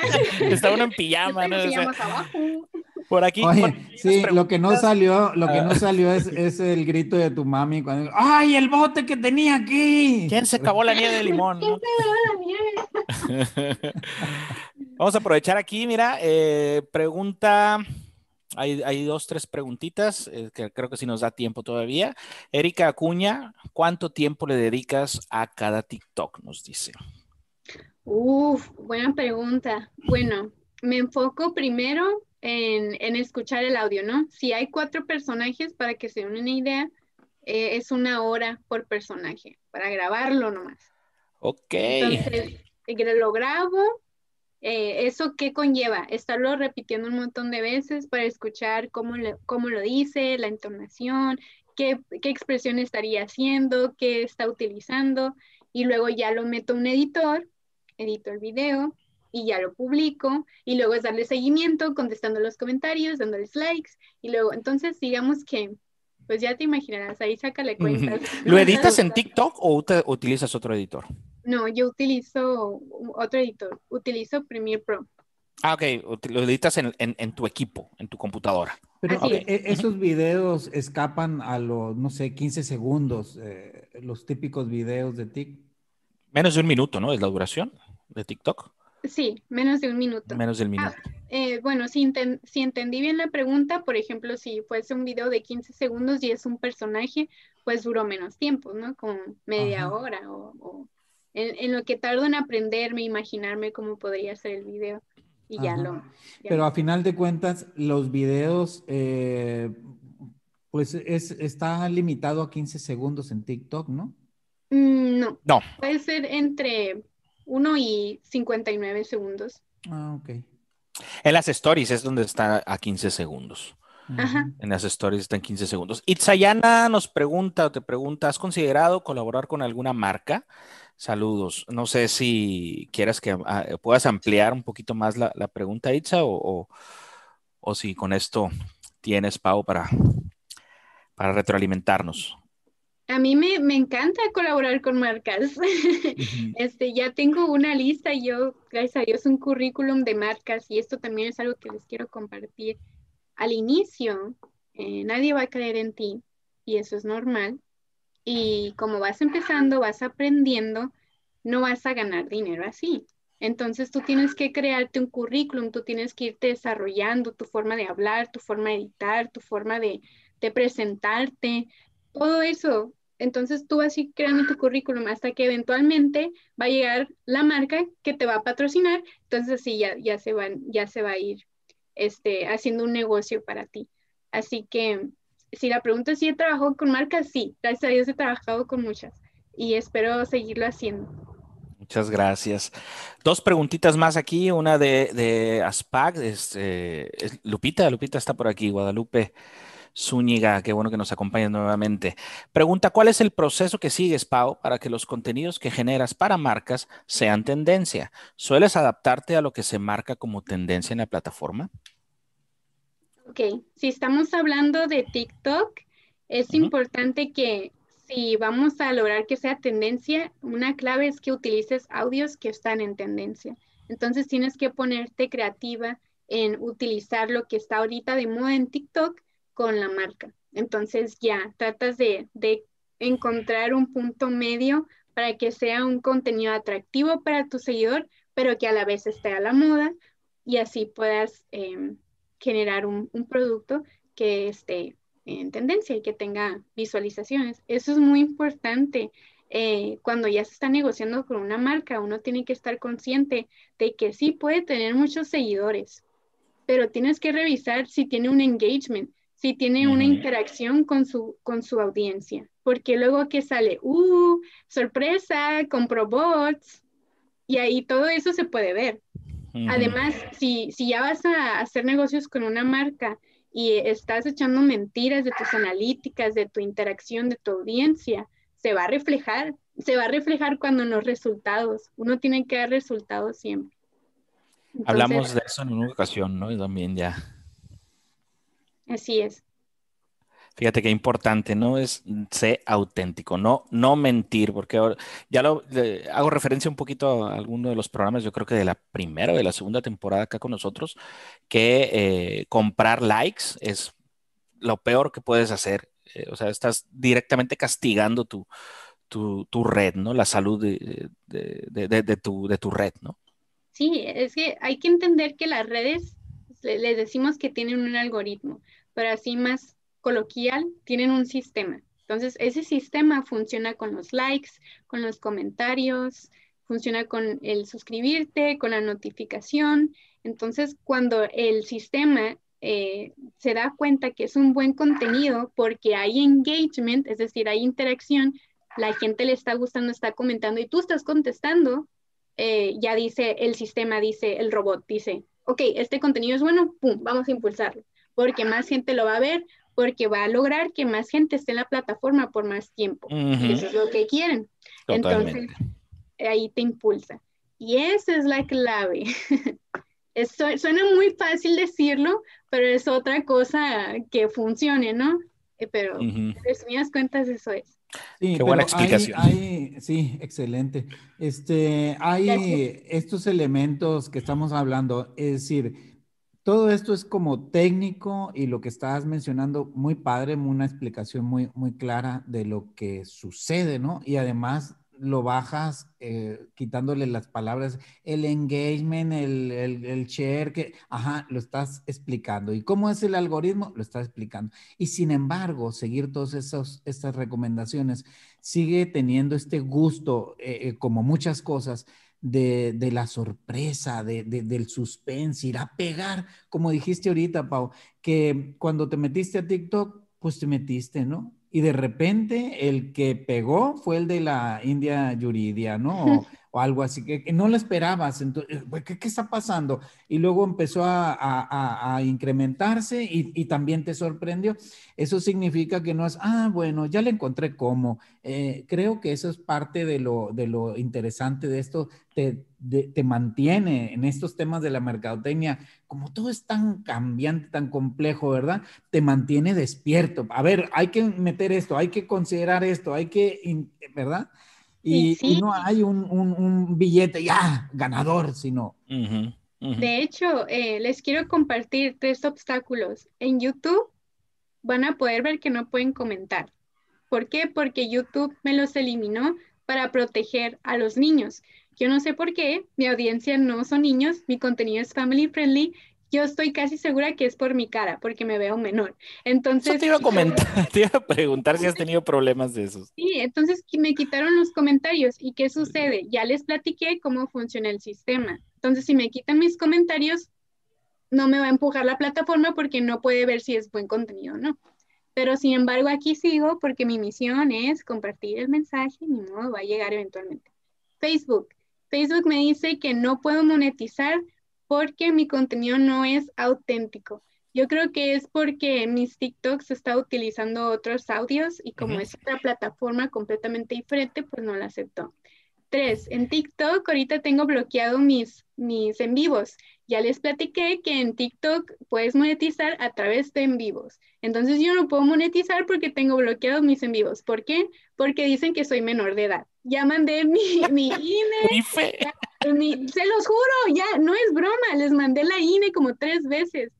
está uno en pijama, ¿no? Pijamas abajo. Por aquí. sí, lo que no salió, lo que no ah. salió es, es, el grito de tu mami cuando ¡ay, el bote que tenía aquí! ¿Quién se acabó la nieve de limón? ¿Quién se acabó la nieve? Vamos a aprovechar aquí, mira, eh, pregunta, hay, hay, dos, tres preguntitas eh, que creo que sí nos da tiempo todavía. Erika Acuña, ¿cuánto tiempo le dedicas a cada TikTok? Nos dice. Uf, buena pregunta. Bueno, me enfoco primero en, en, escuchar el audio, ¿no? Si hay cuatro personajes, para que se den una idea, eh, es una hora por personaje, para grabarlo nomás. Ok. Entonces, lo grabo, eh, ¿Eso qué conlleva? Estarlo repitiendo un montón de veces para escuchar cómo, cómo lo dice, la entonación, qué, qué, expresión estaría haciendo, qué está utilizando, y luego ya lo meto a un editor, edito el video y ya lo publico, y luego es darle seguimiento, contestando los comentarios, dándoles likes, y luego, entonces digamos que, pues ya te imaginarás, ahí sácale cuentas. ¿Lo editas en TikTok o utilizas otro editor? No, yo utilizo otro editor, utilizo Premiere Pro. Ah, ok, lo editas en, en, tu equipo, en tu computadora. Pero e, esos videos escapan a los, no sé, 15 segundos, eh, los típicos videos de TikTok. Menos de un minuto, ¿no? Es la duración de TikTok. Sí, menos de un minuto. Menos del minuto. Ah, eh, bueno, si, si, entendí bien la pregunta, por ejemplo, si fuese un video de 15 segundos y es un personaje, pues duró menos tiempo, ¿no? Como media hora o en, lo que tardo en aprenderme, imaginarme cómo podría ser el video. Y ya lo. Pero a final de cuentas, los videos, eh, pues es, está limitado a 15 segundos en TikTok, ¿no? Mm, no. No. Puede ser entre 1 y 59 segundos. Ah, ok. En las stories es donde está a 15 segundos. Ajá. En las stories está en 15 segundos. Itzayana nos pregunta o te pregunta, ¿has considerado colaborar con alguna marca? Saludos. No sé si quieras que ah, puedas ampliar un poquito más la, pregunta, Itza, o, si con esto tienes, Pau, para, para retroalimentarnos. A mí me, encanta colaborar con marcas. este, ya tengo una lista, yo, gracias a Dios, un currículum de marcas y esto también es algo que les quiero compartir. Al inicio, eh, nadie va a creer en ti y eso es normal. Y como vas empezando, vas aprendiendo, no vas a ganar dinero así. Entonces tú tienes que crearte un currículum, tú tienes que irte desarrollando tu forma de hablar, tu forma de editar, tu forma de, presentarte, todo eso. Entonces tú vas a ir creando tu currículum hasta que eventualmente va a llegar la marca que te va a patrocinar. Entonces sí, ya, ya, se, van, ya se va a ir este, haciendo un negocio para ti. Así que si la pregunta es si he trabajado con marcas, sí, gracias a Dios he trabajado con muchas y espero seguirlo haciendo. Muchas gracias. Dos preguntitas más aquí, una de, de ASPAC, es, Lupita, Lupita está por aquí, Guadalupe Zúñiga, qué bueno que nos acompaña nuevamente. Pregunta, ¿cuál es el proceso que sigues, Pau, para que los contenidos que generas para marcas sean tendencia? ¿Sueles adaptarte a lo que se marca como tendencia en la plataforma? Ok, si estamos hablando de TikTok, es importante que si vamos a lograr que sea tendencia, una clave es que utilices audios que están en tendencia. Entonces tienes que ponerte creativa en utilizar lo que está ahorita de moda en TikTok con la marca. Entonces ya tratas de, encontrar un punto medio para que sea un contenido atractivo para tu seguidor, pero que a la vez esté a la moda y así puedas em, generar un, producto que esté en tendencia y que tenga visualizaciones. Eso es muy importante. Eh, cuando ya se está negociando con una marca, uno tiene que estar consciente de que sí puede tener muchos seguidores, pero tienes que revisar si tiene un engagement, si tiene una interacción con su, con su audiencia, porque luego que sale, uh, sorpresa, compro bots, y ahí todo eso se puede ver. Además, si, si ya vas a hacer negocios con una marca y estás echando mentiras de tus analíticas, de tu interacción, de tu audiencia, se va a reflejar, se va a reflejar cuando los resultados. Uno tiene que dar resultados siempre. Hablamos de eso en una ocasión, ¿no? Y también ya. Así es. Fíjate qué importante, ¿no? Es ser auténtico, no, no mentir, porque ya lo hago referencia un poquito a alguno de los programas, yo creo que de la primera o de la segunda temporada acá con nosotros, que eh, comprar likes es lo peor que puedes hacer. Eh, o sea, estás directamente castigando tu, tu, red, ¿no? La salud de, de, tu, de tu red, ¿no? Sí, es que hay que entender que las redes, les decimos que tienen un algoritmo, pero así más coloquial, tienen un sistema. Entonces, ese sistema funciona con los likes, con los comentarios, funciona con el suscribirte, con la notificación. Entonces, cuando el sistema eh, se da cuenta que es un buen contenido porque hay engagement, es decir, hay interacción, la gente le está gustando, está comentando y tú estás contestando, eh, ya dice el sistema, dice el robot, dice, ok, este contenido es bueno, pum, vamos a impulsarlo, porque más gente lo va a ver, porque va a lograr que más gente esté en la plataforma por más tiempo. Eso es lo que quieren. Entonces, ahí te impulsa. Y esa es la clave. suena muy fácil decirlo, pero es otra cosa que funcione, ¿no? Eh, pero en resumidas cuentas eso es. Sí, Qué buena explicación. sí, excelente. Este, hay estos elementos que estamos hablando, es decir, todo esto es como técnico y lo que estabas mencionando, muy padre, una explicación muy, muy clara de lo que sucede, ¿no? Y además lo bajas eh, quitándole las palabras, el engagement, el, el, share, que, ajá, lo estás explicando. ¿Y cómo es el algoritmo? Lo estás explicando. Y sin embargo, seguir todas estas recomendaciones sigue teniendo este gusto, eh, eh, como muchas cosas, de, la sorpresa, de, del suspense, ir a pegar, como dijiste ahorita, Pau, que cuando te metiste a TikTok, pues te metiste, ¿no? Y de repente el que pegó fue el de la India Yuridia, ¿no? O algo así, que, no lo esperabas. Entonces, ¿qué, ¿qué, está pasando? Y luego empezó a, a, a incrementarse y, y, también te sorprendió. Eso significa que no es, ah, bueno, ya le encontré cómo. Eh, creo que eso es parte de lo, de lo interesante de esto, te, te mantiene en estos temas de la mercadotecnia, como todo es tan cambiante, tan complejo, ¿verdad? Te mantiene despierto. A ver, hay que meter esto, hay que considerar esto, hay que, ¿verdad? Y, no hay un, billete ya ganador, sino... De hecho, eh, les quiero compartir tres obstáculos. En YouTube van a poder ver que no pueden comentar. ¿Por qué? Porque YouTube me los eliminó para proteger a los niños. Yo no sé por qué, mi audiencia no son niños, mi contenido es family friendly yo estoy casi segura que es por mi cara, porque me veo menor. Entonces. te iba a comentar, te iba a preguntar si has tenido problemas de esos. Sí, entonces me quitaron los comentarios. ¿Y qué sucede? Ya les platiqué cómo funciona el sistema. Entonces, si me quitan mis comentarios, no me va a empujar la plataforma porque no puede ver si es buen contenido o no. Pero sin embargo, aquí sigo porque mi misión es compartir el mensaje y mi modo va a llegar eventualmente. Facebook. Facebook me dice que no puedo monetizar porque mi contenido no es auténtico. Yo creo que es porque mis TikToks está utilizando otros audios y como es otra plataforma completamente diferente, pues no la aceptó. Tres, en TikTok ahorita tengo bloqueado mis, mis en vivos. Ya les platiqué que en TikTok puedes monetizar a través de en vivos. Entonces yo no puedo monetizar porque tengo bloqueados mis en vivos. ¿Por qué? Porque dicen que soy menor de edad. Ya mandé mi, mi INE. Se los juro, ya, no es broma. Les mandé la INE como tres veces.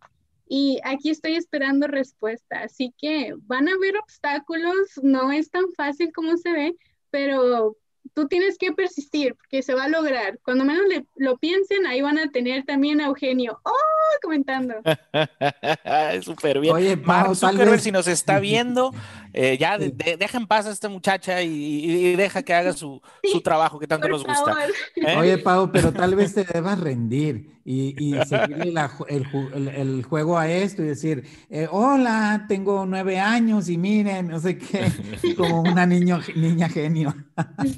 Y aquí estoy esperando respuesta. Así que van a haber obstáculos. No es tan fácil como se ve, pero tú tienes que persistir porque se va a lograr. Cuando menos lo piensen, ahí van a tener también a Eugenio. ¡Oh! comentando. Súper bien. Oye, Mark Zuckerberg, si nos está viendo, eh, ya deja en paz a esta muchacha y, deja que haga su, su trabajo que tanto nos gusta. ¿Eh? Oye, Pau, pero tal vez te debas rendir y, y seguirle el, el, juego a esto y decir, eh, hola, tengo nueve años y miren, no sé qué, como una niño, niña genio.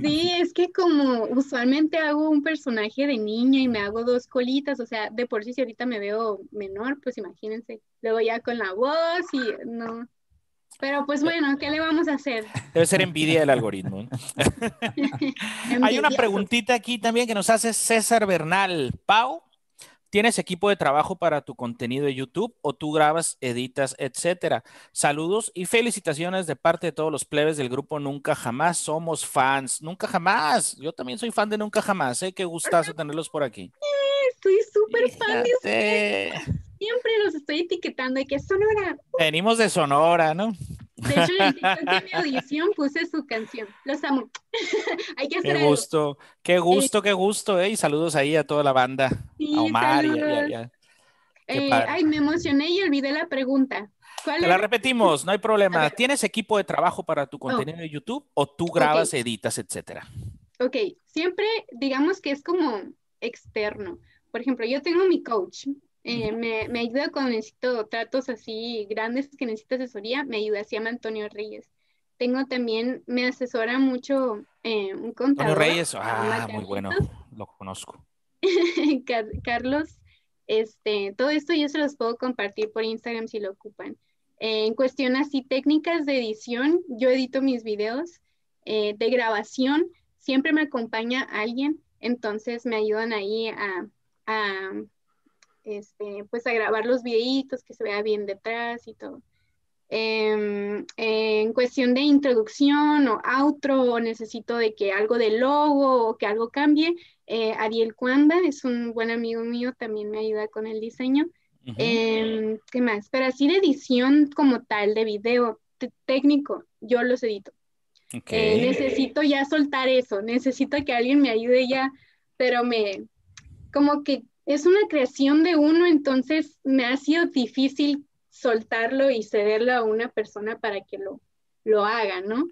Sí, es que como usualmente hago un personaje de niña y me hago dos colitas, o sea, de por sí si ahorita me veo menor, pues imagínense, luego ya con la voz y no. Pero pues bueno, ¿qué le vamos a hacer? Debe ser envidia del algoritmo. Hay una preguntita aquí también que nos hace César Bernal. Pau, ¿Tienes equipo de trabajo para tu contenido de YouTube o tú grabas, editas, etcétera? Saludos y felicitaciones de parte de todos los plebes del grupo Nunca Jamás. Somos fans. Nunca Jamás. Yo también soy fan de Nunca Jamás. ¿eh? Qué gustazo tenerlos por aquí. Estoy súper fan de ustedes. Siempre los estoy etiquetando de que Sonora. Venimos de Sonora, ¿no? De hecho, en mi audición puse su canción. Los amo. Hay que hacer Qué gusto, qué gusto, qué gusto, ¿eh? Y saludos ahí a toda la banda. a Omar y, a, eh, ay, me emocioné y olvidé la pregunta. Te la repetimos, no hay problema. ¿Tienes equipo de trabajo para tu contenido de YouTube o tú grabas, editas, etcétera? Ok, siempre digamos que es como externo. Por ejemplo, yo tengo mi coach, eh, me, me, ayuda cuando necesito tratos así grandes que necesito asesoría, me ayuda, se llama Antonio Reyes. Tengo también, me asesora mucho eh, un contador. Antonio Reyes, ah, muy bueno, lo conozco. Carlos, este, todo esto yo se los puedo compartir por Instagram si lo ocupan. Eh, en cuestión así técnicas de edición, yo edito mis videos de grabación, siempre me acompaña alguien, entonces me ayudan ahí a, a este, pues a grabar los videitos, que se vea bien detrás y todo. Em, en cuestión de introducción o outro, necesito de que algo de logo o que algo cambie, eh, Ariel Cuanda es un buen amigo mío, también me ayuda con el diseño. Em, ¿Qué más? Pero así de edición como tal, de video técnico, yo los edito. Eh, necesito ya soltar eso, necesito que alguien me ayude ya, pero me, como que es una creación de uno, entonces me ha sido difícil soltarlo y cederlo a una persona para que lo, lo haga, ¿no?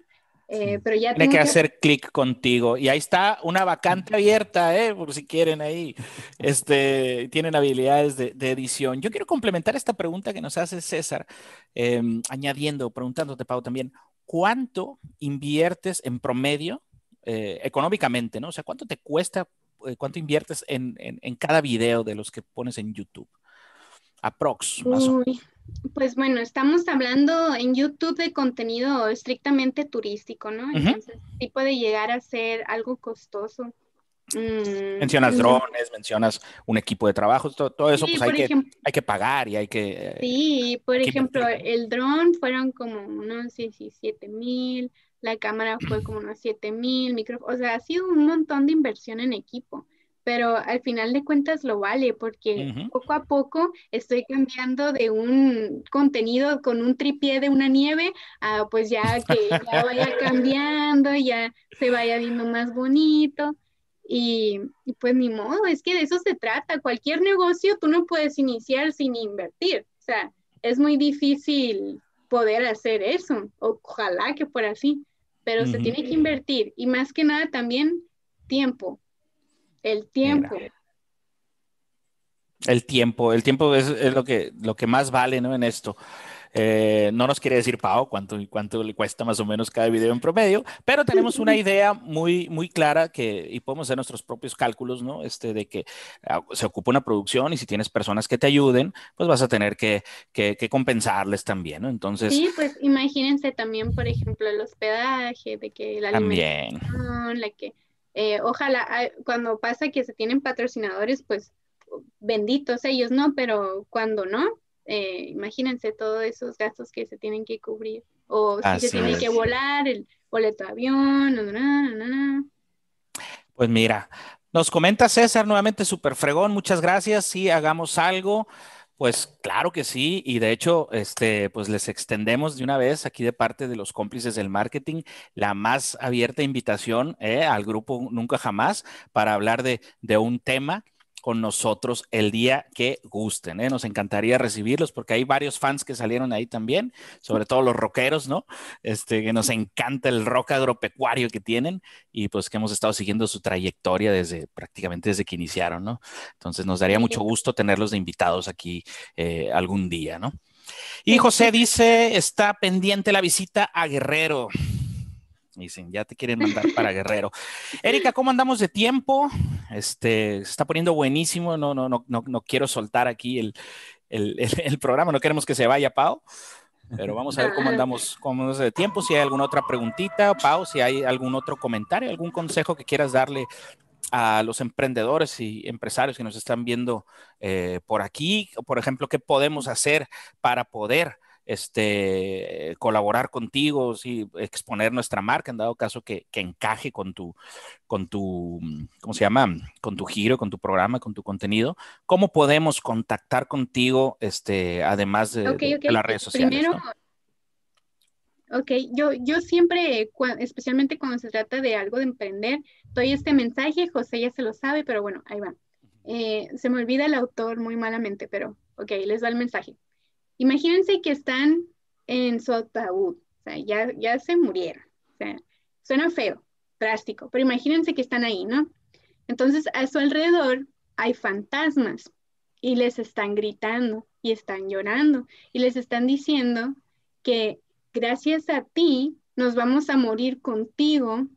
Eh, pero ya Tiene que, hacer clic contigo. Y ahí está una vacante abierta, ¿eh? por si quieren ahí. Este, tienen habilidades de, edición. Yo quiero complementar esta pregunta que nos hace César, em, añadiendo, preguntándote, Pau, también, ¿cuánto inviertes en promedio eh, económicamente, ¿no? O sea, ¿cuánto te cuesta cuánto inviertes en, cada video de los que pones en YouTube? Aprox. pues bueno, estamos hablando en YouTube de contenido estrictamente turístico, ¿no? Entonces sí puede llegar a ser algo costoso. Mm, mencionas drones, mencionas un equipo de trabajo, todo, eso pues hay que, hay que pagar y hay que... Eh, sí, por ejemplo, el dron fueron como unos 17 mil, la cámara fue como unos 7 mil, micrófonos, o sea, ha sido un montón de inversión en equipo, pero al final de cuentas lo vale porque poco a poco estoy cambiando de un contenido con un tripié de una nieve a pues ya que ya vaya cambiando, ya se vaya viendo más bonito. Y, y, pues ni modo, es que de eso se trata. Cualquier negocio tú no puedes iniciar sin invertir. O sea, es muy difícil poder hacer eso. Ojalá que fuera así pero se tiene que invertir y más que nada también tiempo, el tiempo. El tiempo, el tiempo es, lo, que, lo que más vale ¿no? en esto. Eh, no nos quiere decir Pau cuánto, cuánto le cuesta más o menos cada video en promedio, pero tenemos una idea muy, muy clara que, y podemos hacer nuestros propios cálculos, ¿no? Este, de que ah, se ocupa una producción y si tienes personas que te ayuden, pues vas a tener que, que, compensarles también, ¿no? Entonces. Sí, pues imagínense también, por ejemplo, el hospedaje, de que la también. la que, eh, ojalá, cuando pasa que se tienen patrocinadores, pues benditos ellos, ¿no? Pero cuando no, eh, imagínense todos esos gastos que se tienen que cubrir. O si se tiene que volar, el boleto de avión, Pues mira, nos comenta César nuevamente, super fregón, muchas gracias. Si hagamos algo. Pues claro que sí, y de hecho, este, pues les extendemos de una vez aquí de parte de los cómplices del marketing la más abierta invitación eh, al grupo Nunca Jamás para hablar de, de un tema con nosotros el día que gusten. ¿eh? Nos encantaría recibirlos porque hay varios fans que salieron ahí también, sobre todo los rockeros, ¿no? Este, que nos encanta el rock agropecuario que tienen y pues que hemos estado siguiendo su trayectoria desde prácticamente desde que iniciaron, ¿no? Entonces nos daría mucho gusto tenerlos de invitados aquí eh, algún día, ¿no? Y José dice, está pendiente la visita a Guerrero. Dicen, ya te quieren mandar para Guerrero. Erika, ¿cómo andamos de tiempo? Este, se está poniendo buenísimo. No, no, no, no, no quiero soltar aquí el, el, el, programa. No queremos que se vaya, Pau. Pero vamos a ver cómo andamos, cómo andamos de tiempo. Si hay alguna otra preguntita, Pau, si hay algún otro comentario, algún consejo que quieras darle a los emprendedores y empresarios que nos están viendo eh, por aquí, por ejemplo, qué podemos hacer para poder este, colaborar contigo, sí, exponer nuestra marca, en dado caso que, encaje con tu, con tu, ¿cómo se llama? Con tu giro, con tu programa, con tu contenido. ¿Cómo podemos contactar contigo, este, además de, las redes sociales? Primero, Ok, yo, yo siempre, especialmente cuando se trata de algo de emprender, doy este mensaje, José ya se lo sabe, pero bueno, ahí va. Eh, se me olvida el autor muy malamente, pero ok, les va el mensaje. Imagínense que están en su ataúd, ya, ya se murieron. O sea, suena feo, drástico, pero imagínense que están ahí, ¿no? Entonces, a su alrededor hay fantasmas y les están gritando y están llorando y les están diciendo que gracias a ti nos vamos a morir contigo.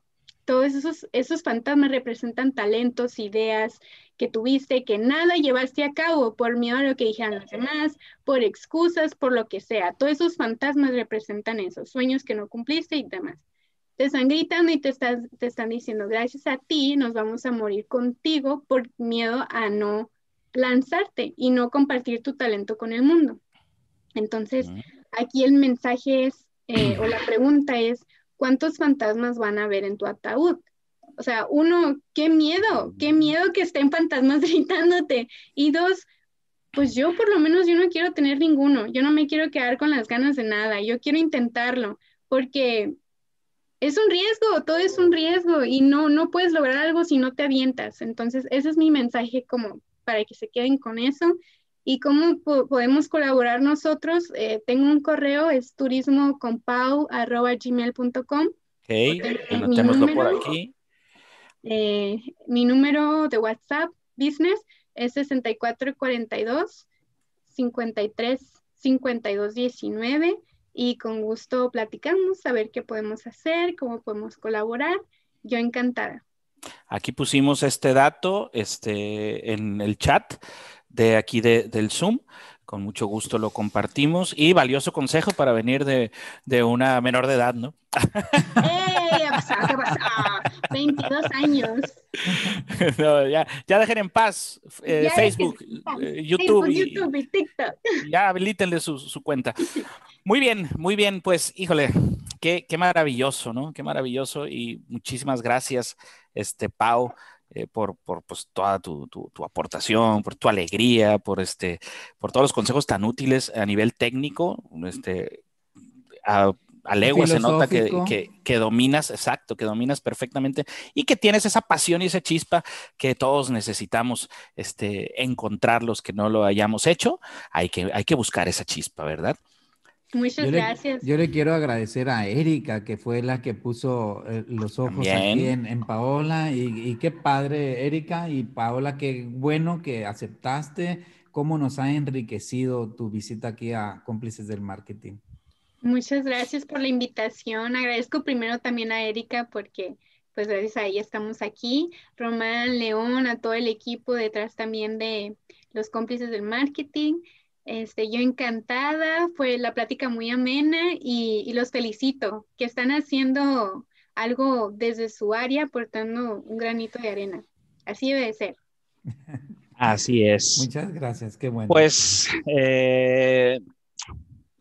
Todos esos, esos fantasmas representan talentos, ideas que tuviste, que nada llevaste a cabo por miedo a lo que dijeran los demás, por excusas, por lo que sea. Todos esos fantasmas representan esos sueños que no cumpliste y demás. Te están gritando y te, te están diciendo, gracias a ti nos vamos a morir contigo por miedo a no lanzarte y no compartir tu talento con el mundo. Entonces, aquí el mensaje es, eh, o la pregunta es, ¿cuántos fantasmas van a ver en tu ataúd? O sea, uno, qué miedo, qué miedo que estén fantasmas gritándote. Y dos, pues yo por lo menos yo no quiero tener ninguno, yo no me quiero quedar con las ganas de nada, yo quiero intentarlo, porque es un riesgo, todo es un riesgo y no, no puedes lograr algo si no te avientas. Entonces, ese es mi mensaje como para que se queden con eso ¿Y cómo podemos colaborar nosotros? Eh, tengo un correo, es turismocompau.gmail.com. Ok, anotémoslo por aquí. Eh, mi número de WhatsApp Business es 6442 53 52 19 y con gusto platicamos a ver qué podemos hacer, cómo podemos colaborar. Yo encantada. Aquí pusimos este dato este, en el chat de aquí del Zoom. Con mucho gusto lo compartimos y valioso consejo para venir de, una menor de edad, ¿no? ¡Ey! ¿Qué pasa? 22 años. ya, ya dejen en paz eh, Facebook, eh, YouTube, y, TikTok. Ya habilítenle su, su cuenta. Muy bien, muy bien. Pues, híjole, qué, qué maravilloso, ¿no? Qué maravilloso y muchísimas gracias, este Pau. Eh, por, por pues, toda tu, tu, aportación, por tu alegría, por, este, por todos los consejos tan útiles a nivel técnico. Este, a, legua se nota que, que, que, dominas, exacto, que dominas perfectamente y que tienes esa pasión y esa chispa que todos necesitamos este, encontrar los que no lo hayamos hecho. Hay que, hay que buscar esa chispa, ¿verdad? Muchas gracias. yo le quiero agradecer a Erika, que fue la que puso eh, los ojos aquí en, Paola. Y, qué padre, Erika y Paola, qué bueno que aceptaste. Cómo nos ha enriquecido tu visita aquí a Cómplices del Marketing. Muchas gracias por la invitación. Agradezco primero también a Erika porque pues gracias a ella estamos aquí. Román, León, a todo el equipo detrás también de los cómplices del marketing. Este, yo encantada, fue la plática muy amena y, los felicito, que están haciendo algo desde su área, aportando un granito de arena. Así debe ser. Así es. Muchas gracias, qué bueno. Pues eh,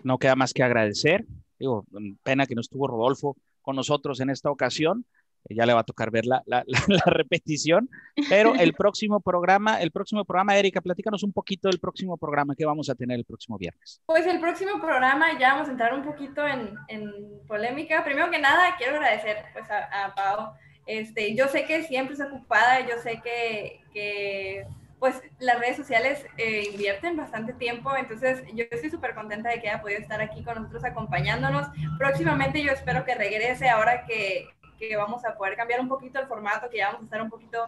no queda más que agradecer. Digo, pena que no estuvo Rodolfo con nosotros en esta ocasión, ya le va a tocar ver la, la, la, repetición, pero el próximo programa, el próximo programa, Erika, platícanos un poquito del próximo programa que vamos a tener el próximo viernes. Pues el próximo programa ya vamos a entrar un poquito en, en polémica. Primero que nada, quiero agradecer pues a, a, Pau. Este, yo sé que siempre es ocupada, yo sé que, que pues las redes sociales eh, invierten bastante tiempo, entonces yo estoy súper contenta de que haya podido estar aquí con nosotros acompañándonos. Próximamente yo espero que regrese ahora que que vamos a poder cambiar un poquito el formato, que ya vamos a estar un poquito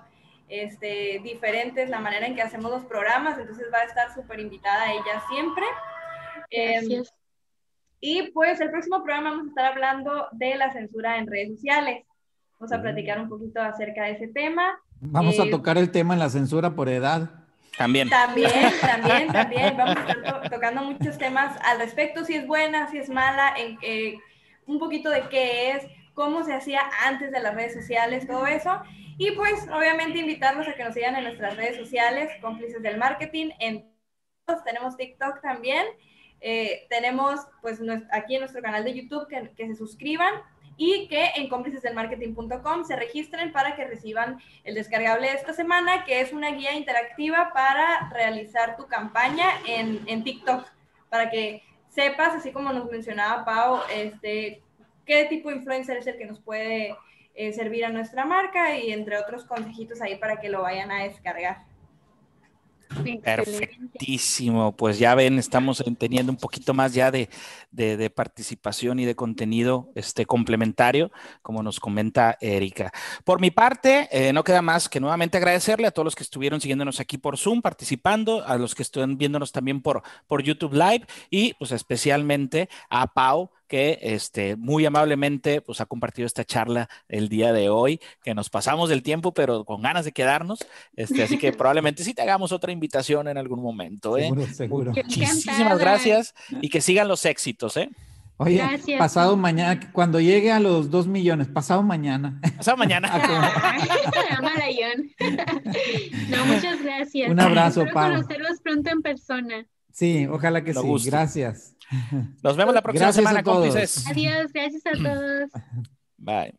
este, diferentes la manera en que hacemos los programas, entonces va a estar súper invitada ella siempre. Em, y pues el próximo programa vamos a estar hablando de la censura en redes sociales. Vamos a platicar un poquito acerca de ese tema. Vamos a eh, tocar el tema en la censura por edad. También. También, también, también. Vamos a estar tocando muchos temas al respecto, si es buena, si es mala, en, eh, un poquito de qué es, cómo se hacía antes de las redes sociales, todo eso. Y pues obviamente invitarlos a que nos sigan en nuestras redes sociales, cómplices del marketing, en todos, tenemos TikTok también, eh, tenemos pues aquí en nuestro canal de YouTube que, se suscriban y que en cómplicesdelmarketing.com se registren para que reciban el descargable de esta semana, que es una guía interactiva para realizar tu campaña en, en TikTok, para que sepas, así como nos mencionaba Pau, este, qué tipo de influencer es el que nos puede eh, servir a nuestra marca y entre otros consejitos ahí para que lo vayan a descargar. Perfectísimo, pues ya ven, estamos teniendo un poquito más ya de, participación y de contenido este, complementario, como nos comenta Erika. Por mi parte, eh, no queda más que nuevamente agradecerle a todos los que estuvieron siguiéndonos aquí por Zoom, participando, a los que están viéndonos también por, por YouTube Live y pues especialmente a Pau que este, muy amablemente pues, ha compartido esta charla el día de hoy, que nos pasamos del tiempo, pero con ganas de quedarnos. Este, así que probablemente sí te hagamos otra invitación en algún momento. ¿eh? Seguro, seguro. Muchísimas gracias y que sigan los éxitos. ¿eh? Oye, pasado mañana, cuando llegue a los dos millones, pasado mañana. Pasado mañana. no, muchas gracias. Un abrazo, Pablo. conocerlos pronto en persona. Sí, ojalá que sí. Gracias. Nos vemos la próxima semana, cómplices. Adiós, gracias a todos. Bye.